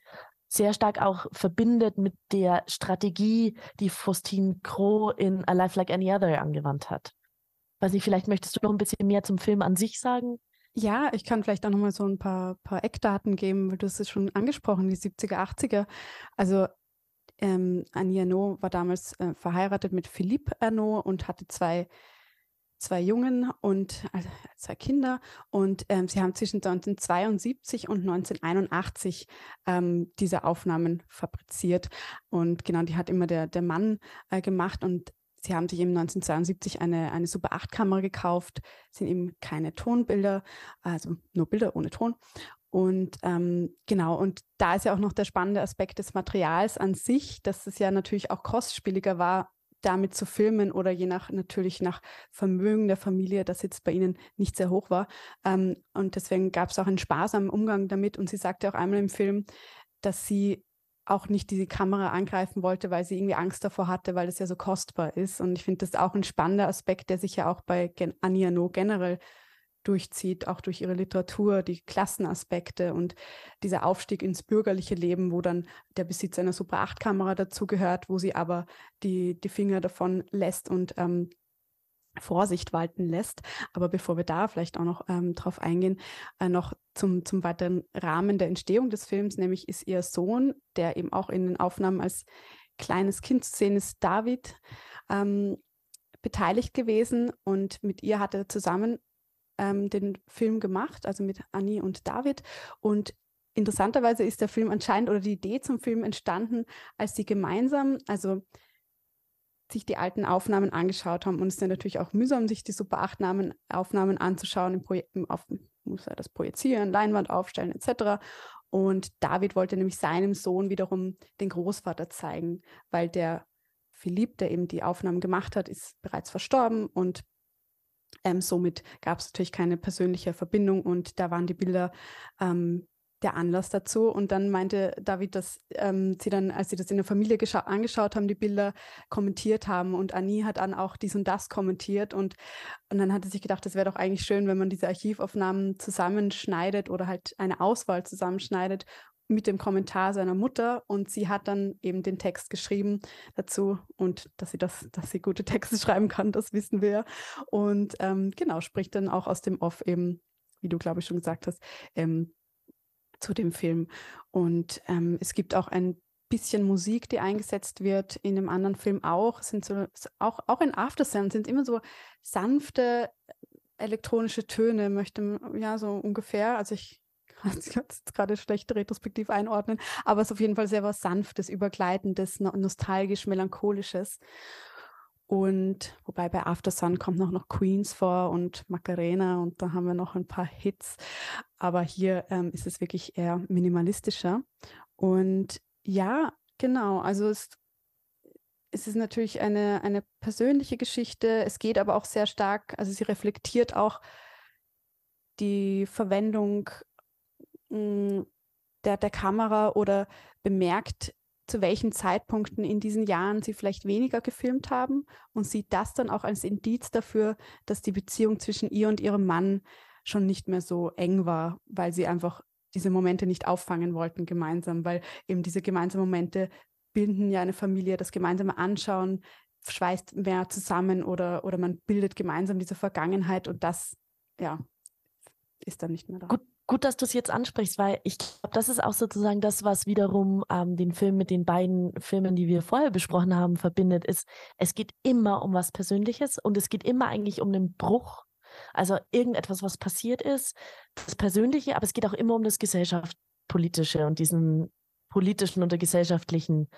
sehr stark auch verbindet mit der Strategie, die Faustine Crow in A Life Like Any Other angewandt hat. Weiß nicht, vielleicht möchtest du noch ein bisschen mehr zum Film an sich sagen? Ja, ich kann vielleicht auch noch mal so ein paar, paar Eckdaten geben, weil du hast es schon angesprochen, die 70er, 80er. Also ähm, Annie Arnaud war damals äh, verheiratet mit Philippe Arnaud und hatte zwei, zwei Jungen und also zwei Kinder. Und ähm, sie haben zwischen 1972 und 1981 ähm, diese Aufnahmen fabriziert. Und genau, die hat immer der, der Mann äh, gemacht. Und Sie haben sich eben 1972 eine, eine Super 8-Kamera gekauft, sind eben keine Tonbilder, also nur Bilder ohne Ton. Und ähm, genau, und da ist ja auch noch der spannende Aspekt des Materials an sich, dass es ja natürlich auch kostspieliger war, damit zu filmen oder je nach natürlich nach Vermögen der Familie, das jetzt bei ihnen nicht sehr hoch war. Ähm, und deswegen gab es auch einen sparsamen Umgang damit. Und sie sagte auch einmal im Film, dass sie auch nicht diese Kamera angreifen wollte, weil sie irgendwie Angst davor hatte, weil es ja so kostbar ist. Und ich finde das auch ein spannender Aspekt, der sich ja auch bei Gen Anja No generell durchzieht, auch durch ihre Literatur, die Klassenaspekte und dieser Aufstieg ins bürgerliche Leben, wo dann der Besitz einer Super 8-Kamera dazugehört, wo sie aber die, die Finger davon lässt und ähm, Vorsicht walten lässt. Aber bevor wir da vielleicht auch noch ähm, drauf eingehen, äh, noch zum, zum weiteren Rahmen der Entstehung des Films, nämlich ist ihr Sohn, der eben auch in den Aufnahmen als kleines Kind zu sehen ist, David, ähm, beteiligt gewesen und mit ihr hat er zusammen ähm, den Film gemacht, also mit Annie und David. Und interessanterweise ist der Film anscheinend oder die Idee zum Film entstanden, als sie gemeinsam, also sich die alten Aufnahmen angeschaut haben. Und es ist ja natürlich auch mühsam, sich die Super 8 Aufnahmen anzuschauen, im Projekt, auf, muss er das projizieren, Leinwand aufstellen etc. Und David wollte nämlich seinem Sohn wiederum den Großvater zeigen, weil der Philipp, der eben die Aufnahmen gemacht hat, ist bereits verstorben und ähm, somit gab es natürlich keine persönliche Verbindung und da waren die Bilder ähm, der Anlass dazu. Und dann meinte David, dass ähm, sie dann, als sie das in der Familie angeschaut haben, die Bilder kommentiert haben. Und Annie hat dann auch dies und das kommentiert. Und, und dann hat sie sich gedacht, das wäre doch eigentlich schön, wenn man diese Archivaufnahmen zusammenschneidet oder halt eine Auswahl zusammenschneidet mit dem Kommentar seiner Mutter und sie hat dann eben den Text geschrieben dazu und dass sie das, dass sie gute Texte schreiben kann, das wissen wir. Und ähm, genau, spricht dann auch aus dem Off eben, wie du glaube ich schon gesagt hast, ähm, zu dem Film. Und ähm, es gibt auch ein bisschen Musik, die eingesetzt wird, in dem anderen Film auch. Sind so, auch, auch in Aftersound sind immer so sanfte elektronische Töne, möchte, ja, so ungefähr. Also ich kann es gerade schlecht retrospektiv einordnen, aber es ist auf jeden Fall sehr was Sanftes, Übergleitendes, nostalgisch, melancholisches. Und wobei bei After Sun kommt noch, noch Queens vor und Macarena und da haben wir noch ein paar Hits. Aber hier ähm, ist es wirklich eher minimalistischer. Und ja, genau, also es, es ist natürlich eine, eine persönliche Geschichte. Es geht aber auch sehr stark, also sie reflektiert auch die Verwendung mh, hm, der, der Kamera oder bemerkt zu welchen Zeitpunkten in diesen Jahren sie vielleicht weniger gefilmt haben und sieht das dann auch als Indiz dafür, dass die Beziehung zwischen ihr und ihrem Mann schon nicht mehr so eng war, weil sie einfach diese Momente nicht auffangen wollten gemeinsam, weil eben diese gemeinsamen Momente binden ja eine Familie, das gemeinsame Anschauen schweißt mehr zusammen oder, oder man bildet gemeinsam diese Vergangenheit und das, ja, ist dann nicht mehr da. Gut, Gut, dass du es jetzt ansprichst, weil ich glaube, das ist auch sozusagen das, was wiederum ähm, den Film mit den beiden Filmen, die wir vorher besprochen haben, verbindet, ist, es geht immer um was Persönliches und es geht immer eigentlich um einen Bruch. Also irgendetwas, was passiert ist, das Persönliche, aber es geht auch immer um das Gesellschaftspolitische und diesen politischen oder gesellschaftlichen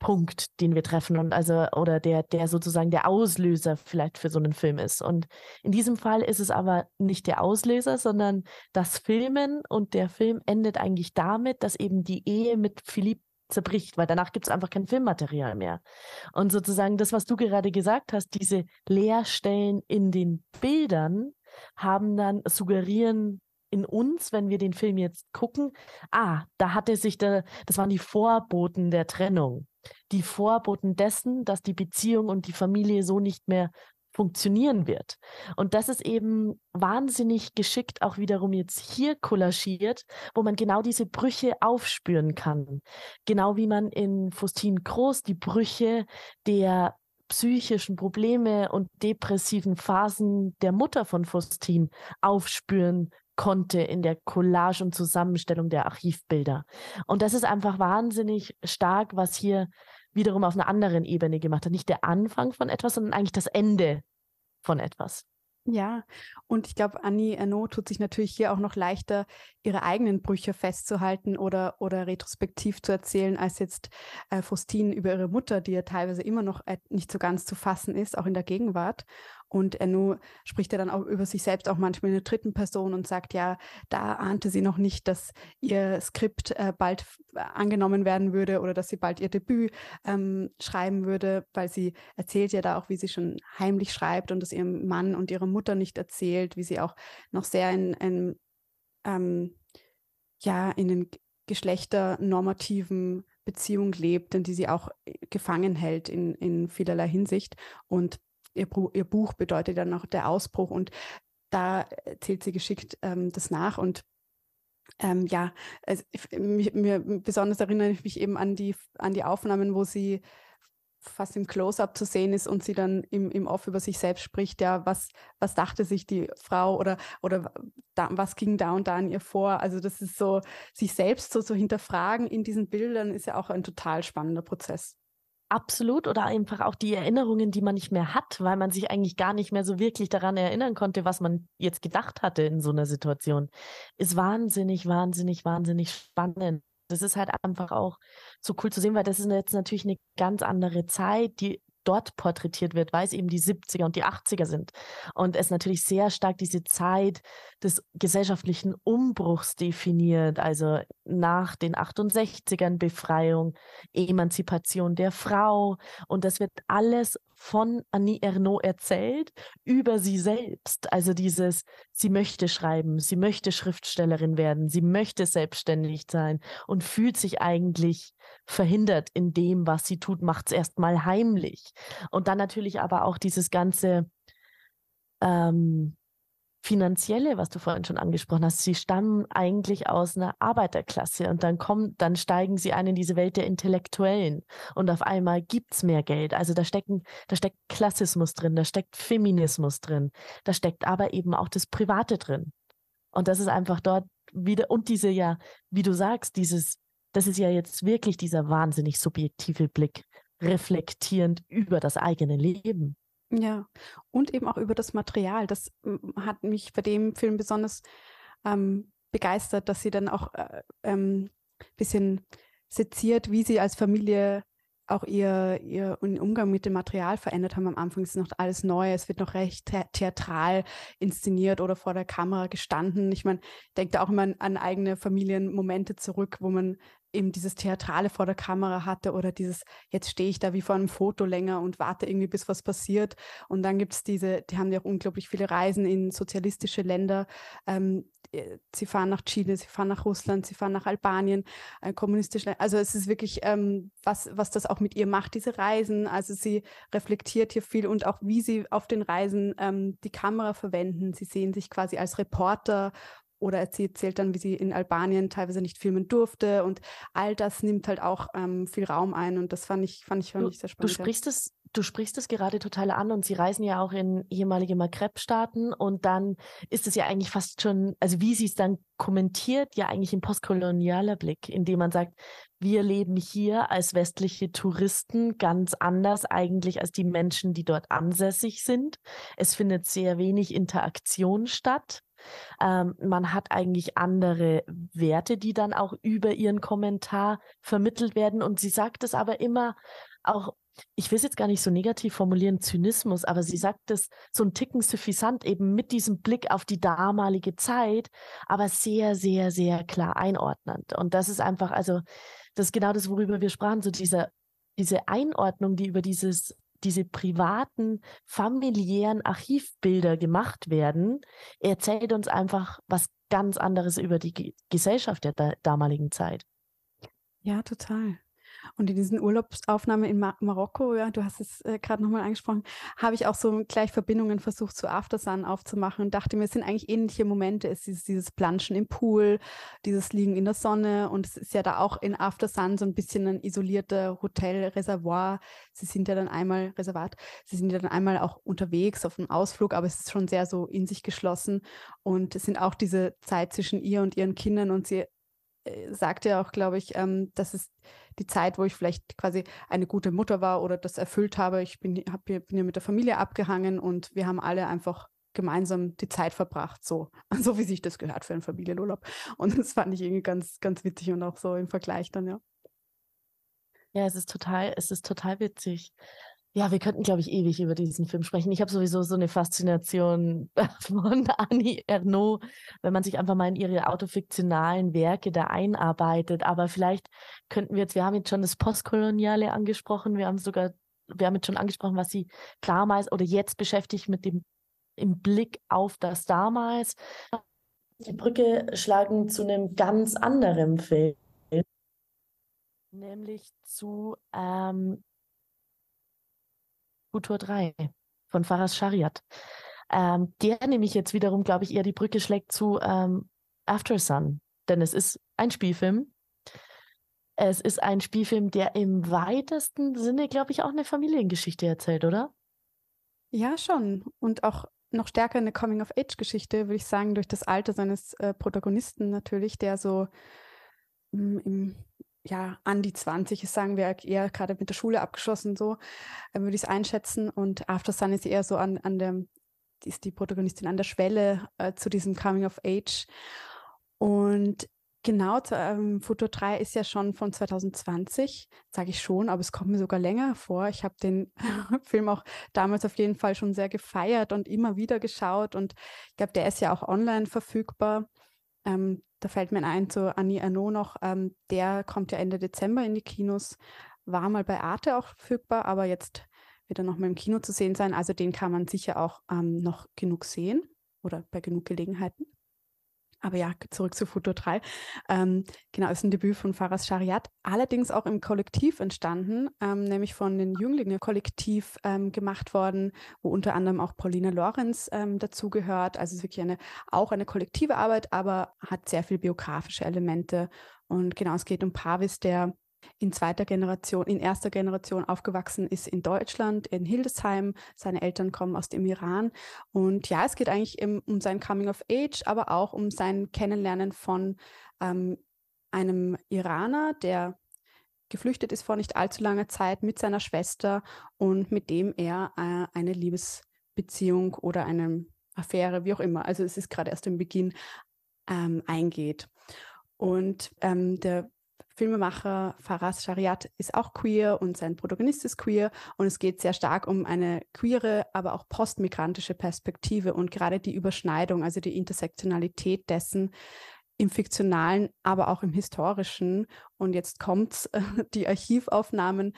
Punkt, den wir treffen und also oder der der sozusagen der Auslöser vielleicht für so einen Film ist. Und in diesem Fall ist es aber nicht der Auslöser, sondern das Filmen und der Film endet eigentlich damit, dass eben die Ehe mit Philipp zerbricht, weil danach gibt es einfach kein Filmmaterial mehr. Und sozusagen das, was du gerade gesagt hast, diese Leerstellen in den Bildern haben dann suggerieren in uns, wenn wir den Film jetzt gucken, ah, da hatte sich der, das waren die Vorboten der Trennung, die Vorboten dessen, dass die Beziehung und die Familie so nicht mehr funktionieren wird. Und das ist eben wahnsinnig geschickt auch wiederum jetzt hier kollagiert, wo man genau diese Brüche aufspüren kann. Genau wie man in Faustin Groß die Brüche der psychischen Probleme und depressiven Phasen der Mutter von Faustin aufspüren konnte in der Collage und Zusammenstellung der Archivbilder. Und das ist einfach wahnsinnig stark, was hier wiederum auf einer anderen Ebene gemacht hat. Nicht der Anfang von etwas, sondern eigentlich das Ende von etwas. Ja, und ich glaube, Annie Ernaux tut sich natürlich hier auch noch leichter, ihre eigenen Brüche festzuhalten oder, oder retrospektiv zu erzählen, als jetzt äh, Faustine über ihre Mutter, die ja teilweise immer noch äh, nicht so ganz zu fassen ist, auch in der Gegenwart. Und Enno spricht ja dann auch über sich selbst auch manchmal in der dritten Person und sagt, ja, da ahnte sie noch nicht, dass ihr Skript äh, bald angenommen werden würde oder dass sie bald ihr Debüt ähm, schreiben würde, weil sie erzählt ja da auch, wie sie schon heimlich schreibt und es ihrem Mann und ihrer Mutter nicht erzählt, wie sie auch noch sehr in, in ähm, ja, in den geschlechternormativen Beziehung lebt, in die sie auch gefangen hält in, in vielerlei Hinsicht. Und ihr, ihr Buch bedeutet dann auch der Ausbruch und da erzählt sie geschickt ähm, das nach und ähm, ja, es, mir, mir, besonders erinnere ich mich eben an die, an die Aufnahmen, wo sie fast im Close-up zu sehen ist und sie dann im, im Off über sich selbst spricht, ja, was, was dachte sich die Frau oder, oder da, was ging da und da an ihr vor? Also das ist so, sich selbst so zu so hinterfragen in diesen Bildern ist ja auch ein total spannender Prozess. Absolut oder einfach auch die Erinnerungen, die man nicht mehr hat, weil man sich eigentlich gar nicht mehr so wirklich daran erinnern konnte, was man jetzt gedacht hatte in so einer Situation, ist wahnsinnig, wahnsinnig, wahnsinnig spannend. Das ist halt einfach auch so cool zu sehen, weil das ist jetzt natürlich eine ganz andere Zeit, die dort porträtiert wird, weil es eben die 70er und die 80er sind. Und es natürlich sehr stark diese Zeit des gesellschaftlichen Umbruchs definiert, also nach den 68ern Befreiung, Emanzipation der Frau. Und das wird alles von Annie Ernaux erzählt über sie selbst. Also dieses, sie möchte schreiben, sie möchte Schriftstellerin werden, sie möchte selbstständig sein und fühlt sich eigentlich verhindert in dem, was sie tut, macht es erstmal heimlich. Und dann natürlich aber auch dieses ganze ähm, finanzielle, was du vorhin schon angesprochen hast. Sie stammen eigentlich aus einer Arbeiterklasse und dann kommen, dann steigen sie ein in diese Welt der Intellektuellen und auf einmal gibt es mehr Geld. Also da stecken, da steckt Klassismus drin, da steckt Feminismus drin, da steckt aber eben auch das Private drin. Und das ist einfach dort wieder, und diese ja, wie du sagst, dieses das ist ja jetzt wirklich dieser wahnsinnig subjektive Blick, reflektierend über das eigene Leben. Ja, und eben auch über das Material. Das hat mich bei dem Film besonders ähm, begeistert, dass sie dann auch ein äh, ähm, bisschen seziert, wie sie als Familie auch ihr, ihr Umgang mit dem Material verändert haben. Am Anfang ist noch alles neu, es wird noch recht theatral inszeniert oder vor der Kamera gestanden. Ich meine, denke da auch immer an, an, eigene Familienmomente zurück, wo man eben dieses Theatrale vor der Kamera hatte oder dieses, jetzt stehe ich da wie vor einem Foto länger und warte irgendwie, bis was passiert. Und dann gibt es diese, die haben ja auch unglaublich viele Reisen in sozialistische Länder. Ähm, äh, sie fahren nach Chile, sie fahren nach Russland, sie fahren nach Albanien, äh, kommunistische Also es ist wirklich, ähm, was, was das auch mit ihr macht, diese Reisen. Also sie reflektiert hier viel und auch wie sie auf den Reisen ähm, die Kamera verwenden. Sie sehen sich quasi als Reporter oder sie erzählt dann, wie sie in Albanien teilweise nicht filmen durfte und all das nimmt halt auch ähm, viel Raum ein und das fand ich, fand ich, fand ich sehr spannend. Du sprichst es, du sprichst es gerade total an und sie reisen ja auch in ehemalige Maghreb-Staaten und dann ist es ja eigentlich fast schon, also wie sie es dann kommentiert, ja eigentlich ein postkolonialer Blick, indem man sagt, wir leben hier als westliche Touristen ganz anders eigentlich als die Menschen, die dort ansässig sind. Es findet sehr wenig Interaktion statt. Ähm, man hat eigentlich andere Werte, die dann auch über ihren Kommentar vermittelt werden. Und sie sagt es aber immer auch, ich will es jetzt gar nicht so negativ formulieren, Zynismus, aber sie sagt es so ein Ticken suffisant, eben mit diesem Blick auf die damalige Zeit, aber sehr, sehr, sehr klar einordnend. Und das ist einfach, also, das ist genau das, worüber wir sprachen, so dieser, diese Einordnung, die über dieses diese privaten, familiären Archivbilder gemacht werden, erzählt uns einfach was ganz anderes über die Gesellschaft der damaligen Zeit. Ja, total. Und in diesen Urlaubsaufnahmen in Mar Marokko, ja, du hast es äh, gerade nochmal angesprochen, habe ich auch so gleich Verbindungen versucht zu Aftersun aufzumachen und dachte mir, es sind eigentlich ähnliche Momente. Es ist dieses Planschen im Pool, dieses Liegen in der Sonne und es ist ja da auch in Aftersun so ein bisschen ein isolierter Hotelreservoir. Sie sind ja dann einmal, Reservat, sie sind ja dann einmal auch unterwegs auf einem Ausflug, aber es ist schon sehr so in sich geschlossen und es sind auch diese Zeit zwischen ihr und ihren Kindern und sie äh, sagt ja auch, glaube ich, ähm, dass es die Zeit, wo ich vielleicht quasi eine gute Mutter war oder das erfüllt habe. Ich bin, hab, bin ja mit der Familie abgehangen und wir haben alle einfach gemeinsam die Zeit verbracht, so, so wie sich das gehört für einen Familienurlaub. Und das fand ich irgendwie ganz, ganz witzig und auch so im Vergleich dann, ja. Ja, es ist total, es ist total witzig. Ja, wir könnten, glaube ich, ewig über diesen Film sprechen. Ich habe sowieso so eine Faszination von Annie Ernaux, wenn man sich einfach mal in ihre autofiktionalen Werke da einarbeitet. Aber vielleicht könnten wir jetzt, wir haben jetzt schon das Postkoloniale angesprochen, wir haben sogar, wir haben jetzt schon angesprochen, was sie damals oder jetzt beschäftigt mit dem im Blick auf das damals. Die Brücke schlagen zu einem ganz anderen Film, nämlich zu ähm, Futur 3 von Faras Shariat. Ähm, der nämlich jetzt wiederum, glaube ich, eher die Brücke schlägt zu ähm, After Sun. Denn es ist ein Spielfilm. Es ist ein Spielfilm, der im weitesten Sinne, glaube ich, auch eine Familiengeschichte erzählt, oder? Ja, schon. Und auch noch stärker eine Coming-of-Age-Geschichte, würde ich sagen, durch das Alter seines äh, Protagonisten natürlich, der so mm, im ja, an die 20 ist, sagen wir, eher gerade mit der Schule abgeschlossen, so äh, würde ich es einschätzen. Und After Sun ist eher so an, an der, ist die Protagonistin an der Schwelle äh, zu diesem Coming of Age. Und genau, ähm, Foto 3 ist ja schon von 2020, sage ich schon, aber es kommt mir sogar länger vor. Ich habe den Film auch damals auf jeden Fall schon sehr gefeiert und immer wieder geschaut. Und ich glaube, der ist ja auch online verfügbar. Ähm, da fällt mir ein zu Annie Arnaud noch, ähm, der kommt ja Ende Dezember in die Kinos, war mal bei Arte auch verfügbar, aber jetzt wird er noch mal im Kino zu sehen sein. Also den kann man sicher auch ähm, noch genug sehen oder bei genug Gelegenheiten. Aber ja, zurück zu Futur 3. Ähm, genau, ist ein Debüt von Faras Shariat, allerdings auch im Kollektiv entstanden, ähm, nämlich von den Jünglingen Kollektiv ähm, gemacht worden, wo unter anderem auch Paulina Lorenz ähm, dazugehört. Also es ist wirklich eine, auch eine kollektive Arbeit, aber hat sehr viel biografische Elemente. Und genau, es geht um Pavis, der in zweiter Generation, in erster Generation aufgewachsen ist in Deutschland, in Hildesheim. Seine Eltern kommen aus dem Iran. Und ja, es geht eigentlich im, um sein Coming of Age, aber auch um sein Kennenlernen von ähm, einem Iraner, der geflüchtet ist vor nicht allzu langer Zeit mit seiner Schwester und mit dem er äh, eine Liebesbeziehung oder eine Affäre, wie auch immer, also es ist gerade erst im Beginn, ähm, eingeht. Und ähm, der Filmemacher Faraz Shariat ist auch queer und sein Protagonist ist queer und es geht sehr stark um eine queere, aber auch postmigrantische Perspektive und gerade die Überschneidung, also die Intersektionalität dessen im fiktionalen, aber auch im historischen. Und jetzt kommt's, die Archivaufnahmen,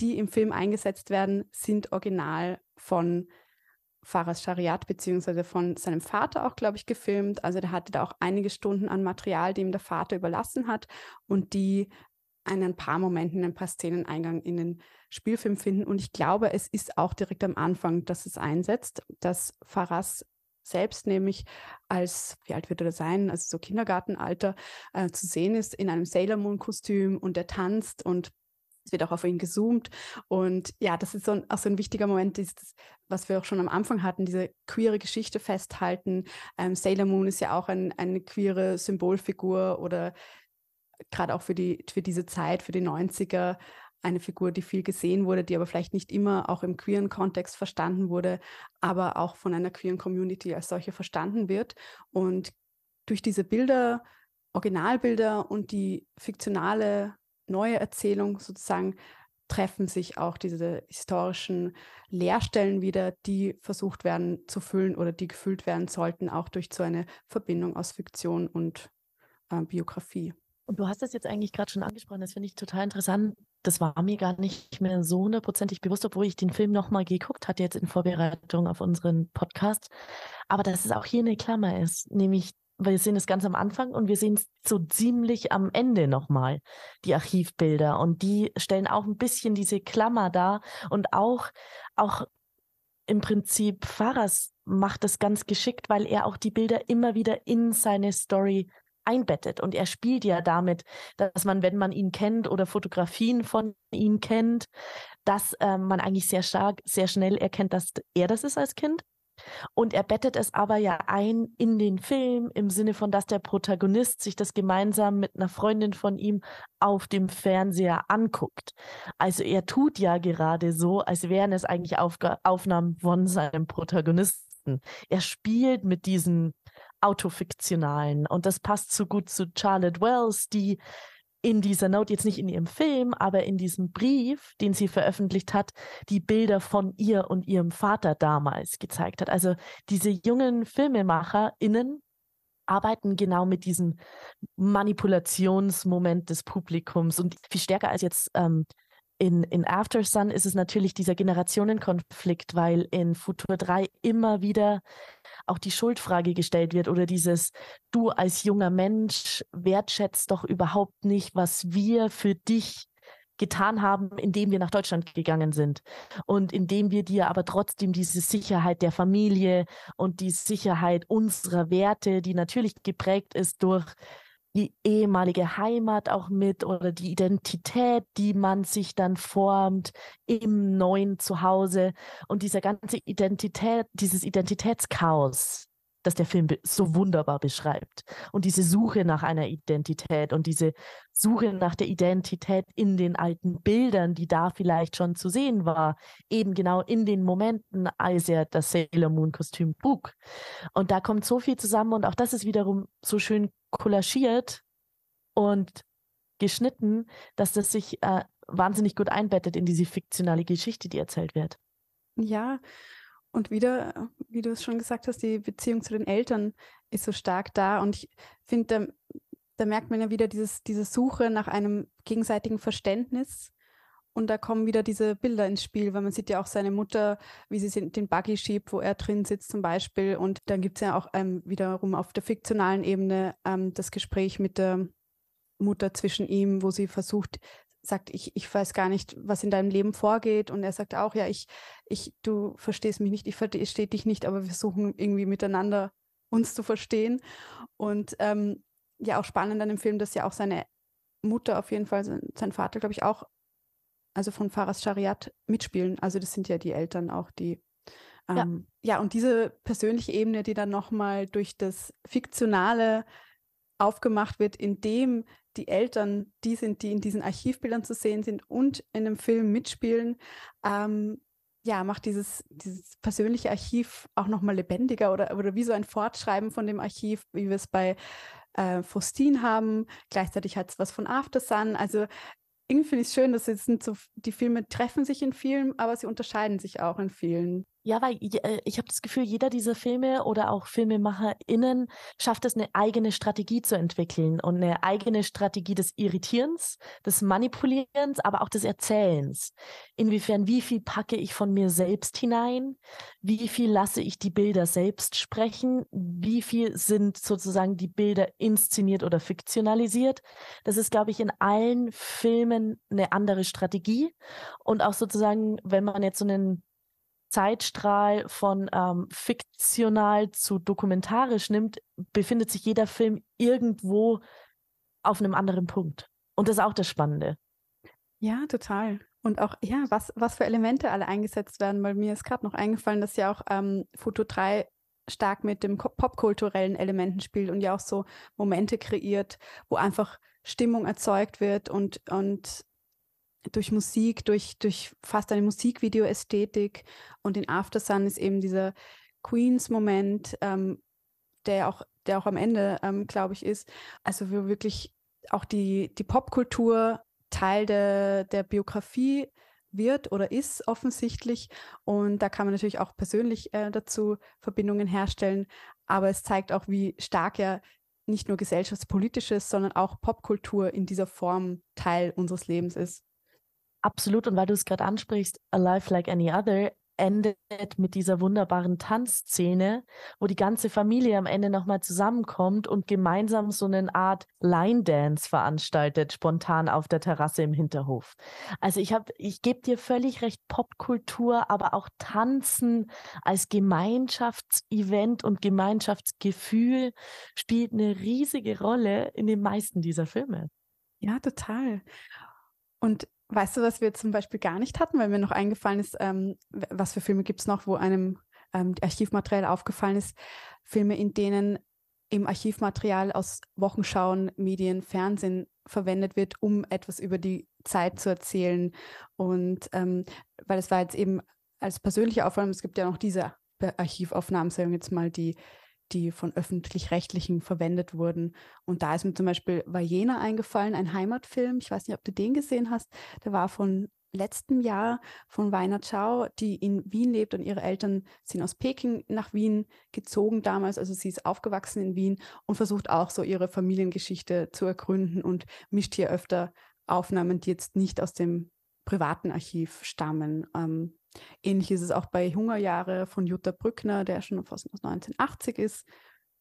die im Film eingesetzt werden, sind original von Faras Shariat beziehungsweise von seinem Vater auch, glaube ich, gefilmt. Also der hatte da auch einige Stunden an Material, die ihm der Vater überlassen hat und die in ein paar Momenten, ein paar Szenen Eingang in den Spielfilm finden. Und ich glaube, es ist auch direkt am Anfang, dass es einsetzt, dass Faras selbst nämlich als, wie alt wird er sein, also so Kindergartenalter, äh, zu sehen ist in einem Sailor Moon Kostüm und er tanzt und es wird auch auf ihn gezoomt. Und ja, das ist so ein, auch so ein wichtiger Moment, dieses, was wir auch schon am Anfang hatten, diese queere Geschichte festhalten. Ähm, Sailor Moon ist ja auch ein, eine queere Symbolfigur oder gerade auch für, die, für diese Zeit, für die 90er, eine Figur, die viel gesehen wurde, die aber vielleicht nicht immer auch im queeren Kontext verstanden wurde, aber auch von einer queeren Community als solche verstanden wird. Und durch diese Bilder, Originalbilder und die fiktionale neue Erzählung sozusagen treffen sich auch diese historischen Leerstellen wieder, die versucht werden zu füllen oder die gefüllt werden sollten, auch durch so eine Verbindung aus Fiktion und äh, Biografie. Und du hast das jetzt eigentlich gerade schon angesprochen, das finde ich total interessant. Das war mir gar nicht mehr so hundertprozentig bewusst, obwohl ich den Film nochmal geguckt hatte, jetzt in Vorbereitung auf unseren Podcast. Aber dass es auch hier eine Klammer ist, nämlich wir sehen es ganz am Anfang und wir sehen es so ziemlich am Ende nochmal, die Archivbilder. Und die stellen auch ein bisschen diese Klammer dar. Und auch, auch im Prinzip Faras macht das ganz geschickt, weil er auch die Bilder immer wieder in seine Story einbettet. Und er spielt ja damit, dass man, wenn man ihn kennt oder Fotografien von ihm kennt, dass äh, man eigentlich sehr stark, sehr schnell erkennt, dass er das ist als Kind und er bettet es aber ja ein in den Film im Sinne von, dass der Protagonist sich das gemeinsam mit einer Freundin von ihm auf dem Fernseher anguckt. Also er tut ja gerade so, als wären es eigentlich Aufga Aufnahmen von seinem Protagonisten. Er spielt mit diesen autofiktionalen und das passt so gut zu Charlotte Wells, die in dieser Note, jetzt nicht in ihrem Film, aber in diesem Brief, den sie veröffentlicht hat, die Bilder von ihr und ihrem Vater damals gezeigt hat. Also diese jungen FilmemacherInnen arbeiten genau mit diesem Manipulationsmoment des Publikums und viel stärker als jetzt ähm, in, in After Sun ist es natürlich dieser Generationenkonflikt, weil in Futur 3 immer wieder auch die Schuldfrage gestellt wird oder dieses, du als junger Mensch wertschätzt doch überhaupt nicht, was wir für dich getan haben, indem wir nach Deutschland gegangen sind. Und indem wir dir aber trotzdem diese Sicherheit der Familie und die Sicherheit unserer Werte, die natürlich geprägt ist durch die ehemalige Heimat auch mit oder die Identität, die man sich dann formt im neuen Zuhause. Und dieser ganze Identität, dieses Identitätschaos, das der Film so wunderbar beschreibt. Und diese Suche nach einer Identität und diese Suche nach der Identität in den alten Bildern, die da vielleicht schon zu sehen war, eben genau in den Momenten, als er das Sailor Moon Kostüm trug. Und da kommt so viel zusammen und auch das ist wiederum so schön kollagiert und geschnitten, dass das sich äh, wahnsinnig gut einbettet in diese fiktionale Geschichte, die erzählt wird. Ja, und wieder, wie du es schon gesagt hast, die Beziehung zu den Eltern ist so stark da. Und ich finde, da, da, merkt man ja wieder dieses, diese Suche nach einem gegenseitigen Verständnis. Und da kommen wieder diese Bilder ins Spiel, weil man sieht ja auch seine Mutter, wie sie den Buggy schiebt, wo er drin sitzt zum Beispiel. Und dann gibt es ja auch ähm, wiederum auf der fiktionalen Ebene ähm, das Gespräch mit der Mutter zwischen ihm, wo sie versucht, sagt, ich, ich weiß gar nicht, was in deinem Leben vorgeht. Und er sagt auch, ja, ich, ich, du verstehst mich nicht, ich verstehe dich nicht, aber wir versuchen irgendwie miteinander uns zu verstehen. Und ähm, ja, auch spannend an dem Film, dass ja auch seine Mutter auf jeden Fall, sein Vater, glaube ich, auch, also von Faras Shariat mitspielen. Also das sind ja die Eltern auch, die ähm, ja. ja, und diese persönliche Ebene, die dann nochmal durch das Fiktionale aufgemacht wird, indem die Eltern die sind, die in diesen Archivbildern zu sehen sind und in dem Film mitspielen, ähm, ja, macht dieses, dieses persönliche Archiv auch nochmal lebendiger oder, oder wie so ein Fortschreiben von dem Archiv, wie wir es bei äh, Faustin haben. Gleichzeitig hat es was von After Sun. Also irgendwie finde ich es schön, dass es sind so, die Filme treffen sich in vielen, aber sie unterscheiden sich auch in vielen. Ja, weil äh, ich habe das Gefühl, jeder dieser Filme oder auch FilmemacherInnen schafft es, eine eigene Strategie zu entwickeln und eine eigene Strategie des Irritierens, des Manipulierens, aber auch des Erzählens. Inwiefern, wie viel packe ich von mir selbst hinein? Wie viel lasse ich die Bilder selbst sprechen? Wie viel sind sozusagen die Bilder inszeniert oder fiktionalisiert? Das ist, glaube ich, in allen Filmen eine andere Strategie. Und auch sozusagen, wenn man jetzt so einen Zeitstrahl von ähm, fiktional zu dokumentarisch nimmt, befindet sich jeder Film irgendwo auf einem anderen Punkt. Und das ist auch das Spannende. Ja, total. Und auch, ja, was, was für Elemente alle eingesetzt werden, weil mir ist gerade noch eingefallen, dass ja auch ähm, Foto 3 stark mit dem popkulturellen Elementen spielt und ja auch so Momente kreiert, wo einfach Stimmung erzeugt wird und, und durch Musik, durch, durch fast eine Musikvideo-Ästhetik. Und in After Sun ist eben dieser Queens-Moment, ähm, der, auch, der auch am Ende, ähm, glaube ich, ist. Also wo wirklich auch die, die Popkultur Teil der, der Biografie wird oder ist offensichtlich. Und da kann man natürlich auch persönlich äh, dazu Verbindungen herstellen. Aber es zeigt auch, wie stark ja nicht nur gesellschaftspolitisches, sondern auch Popkultur in dieser Form Teil unseres Lebens ist. Absolut. Und weil du es gerade ansprichst, A Life Like Any Other endet mit dieser wunderbaren Tanzszene, wo die ganze Familie am Ende nochmal zusammenkommt und gemeinsam so eine Art Line Dance veranstaltet, spontan auf der Terrasse im Hinterhof. Also ich habe, ich gebe dir völlig recht, Popkultur, aber auch Tanzen als Gemeinschaftsevent und Gemeinschaftsgefühl spielt eine riesige Rolle in den meisten dieser Filme. Ja, total. Und Weißt du, was wir zum Beispiel gar nicht hatten, weil mir noch eingefallen ist, ähm, was für Filme gibt es noch, wo einem ähm, Archivmaterial aufgefallen ist? Filme, in denen im Archivmaterial aus Wochenschauen, Medien, Fernsehen verwendet wird, um etwas über die Zeit zu erzählen. Und ähm, weil es war jetzt eben als persönliche Aufwand, es gibt ja noch diese Archivaufnahmen, sagen wir jetzt mal, die, die von öffentlich-rechtlichen verwendet wurden. Und da ist mir zum Beispiel Vajena eingefallen, ein Heimatfilm. Ich weiß nicht, ob du den gesehen hast. Der war von letztem Jahr von Weiner Chao, die in Wien lebt und ihre Eltern sind aus Peking nach Wien gezogen damals. Also sie ist aufgewachsen in Wien und versucht auch so ihre Familiengeschichte zu ergründen und mischt hier öfter Aufnahmen, die jetzt nicht aus dem privaten Archiv stammen. Ähm, ähnlich ist es auch bei Hungerjahre von Jutta Brückner, der schon aus 1980 ist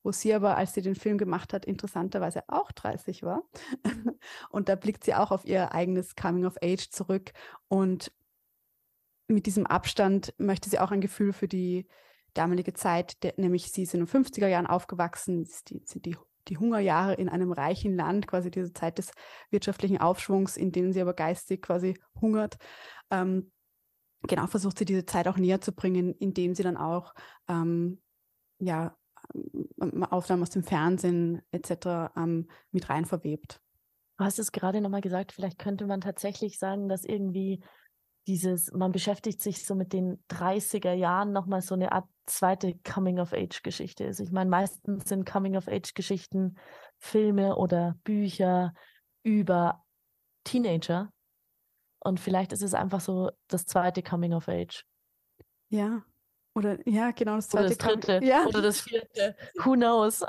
wo sie aber, als sie den Film gemacht hat, interessanterweise auch 30 war. und da blickt sie auch auf ihr eigenes Coming of Age zurück. Und mit diesem Abstand möchte sie auch ein Gefühl für die damalige Zeit, der, nämlich sie ist in den 50er Jahren aufgewachsen, die, sind die, die Hungerjahre in einem reichen Land, quasi diese Zeit des wirtschaftlichen Aufschwungs, in denen sie aber geistig quasi hungert. Ähm, genau, versucht sie diese Zeit auch näher zu bringen, indem sie dann auch ähm, ja, Aufnahmen aus dem Fernsehen etc. Ähm, mit rein verwebt. Du hast es gerade nochmal gesagt, vielleicht könnte man tatsächlich sagen, dass irgendwie dieses, man beschäftigt sich so mit den 30er Jahren nochmal so eine Art zweite Coming-of-Age-Geschichte ist. Ich meine, meistens sind Coming-of-Age-Geschichten Filme oder Bücher über Teenager. Und vielleicht ist es einfach so das zweite Coming-of-Age. Ja, oder ja, genau, das zweite. Oder das dritte. Ja. Oder das vierte. Who knows?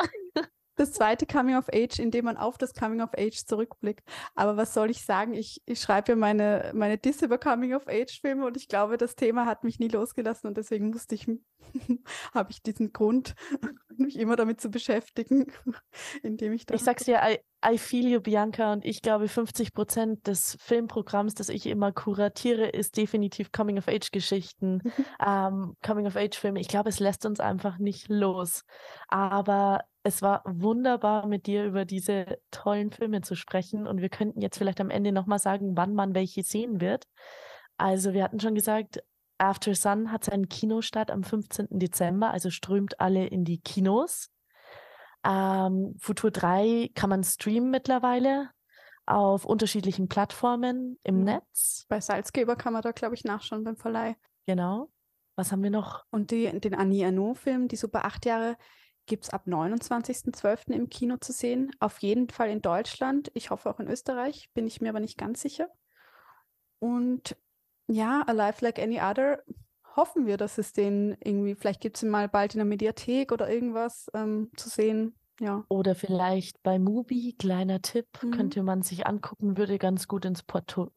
Das zweite Coming of Age, in dem man auf das Coming of Age zurückblickt. Aber was soll ich sagen? Ich, ich schreibe ja meine, meine Diss über Coming of Age Filme und ich glaube, das Thema hat mich nie losgelassen und deswegen musste ich, habe ich diesen Grund, mich immer damit zu beschäftigen, indem ich da. Ich sag's dir, I, I feel you, Bianca, und ich glaube, 50 Prozent des Filmprogramms, das ich immer kuratiere, ist definitiv Coming of Age Geschichten, ähm, Coming of Age Filme. Ich glaube, es lässt uns einfach nicht los. Aber es war wunderbar, mit dir über diese tollen Filme zu sprechen. Und wir könnten jetzt vielleicht am Ende nochmal sagen, wann man welche sehen wird. Also wir hatten schon gesagt, After Sun hat seinen Kinostart am 15. Dezember, also strömt alle in die Kinos. Ähm, Futur 3 kann man streamen mittlerweile auf unterschiedlichen Plattformen im ja. Netz. Bei Salzgeber kann man da, glaube ich, nachschauen beim Verleih. Genau. Was haben wir noch? Und die, den Annie Arnaud-Film, die Super 8 Jahre, gibt es ab 29.12. im Kino zu sehen. Auf jeden Fall in Deutschland. Ich hoffe auch in Österreich, bin ich mir aber nicht ganz sicher. Und ja, Alive Like Any Other, hoffen wir, dass es den irgendwie, vielleicht gibt es ihn mal bald in der Mediathek oder irgendwas ähm, zu sehen. Ja. Oder vielleicht bei Mubi, kleiner Tipp, mhm. könnte man sich angucken, würde ganz gut ins Porto,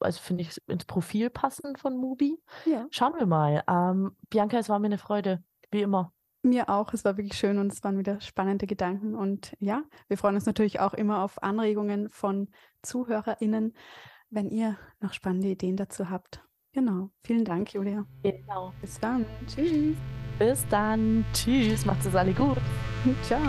also finde ich ins Profil passen von Mubi. Ja. Schauen wir mal. Ähm, Bianca, es war mir eine Freude, wie immer. Mir auch. Es war wirklich schön und es waren wieder spannende Gedanken. Und ja, wir freuen uns natürlich auch immer auf Anregungen von ZuhörerInnen, wenn ihr noch spannende Ideen dazu habt. Genau. Vielen Dank, Julia. Genau. Bis dann. Tschüss. Bis dann. Tschüss. Macht es alle gut. Ciao.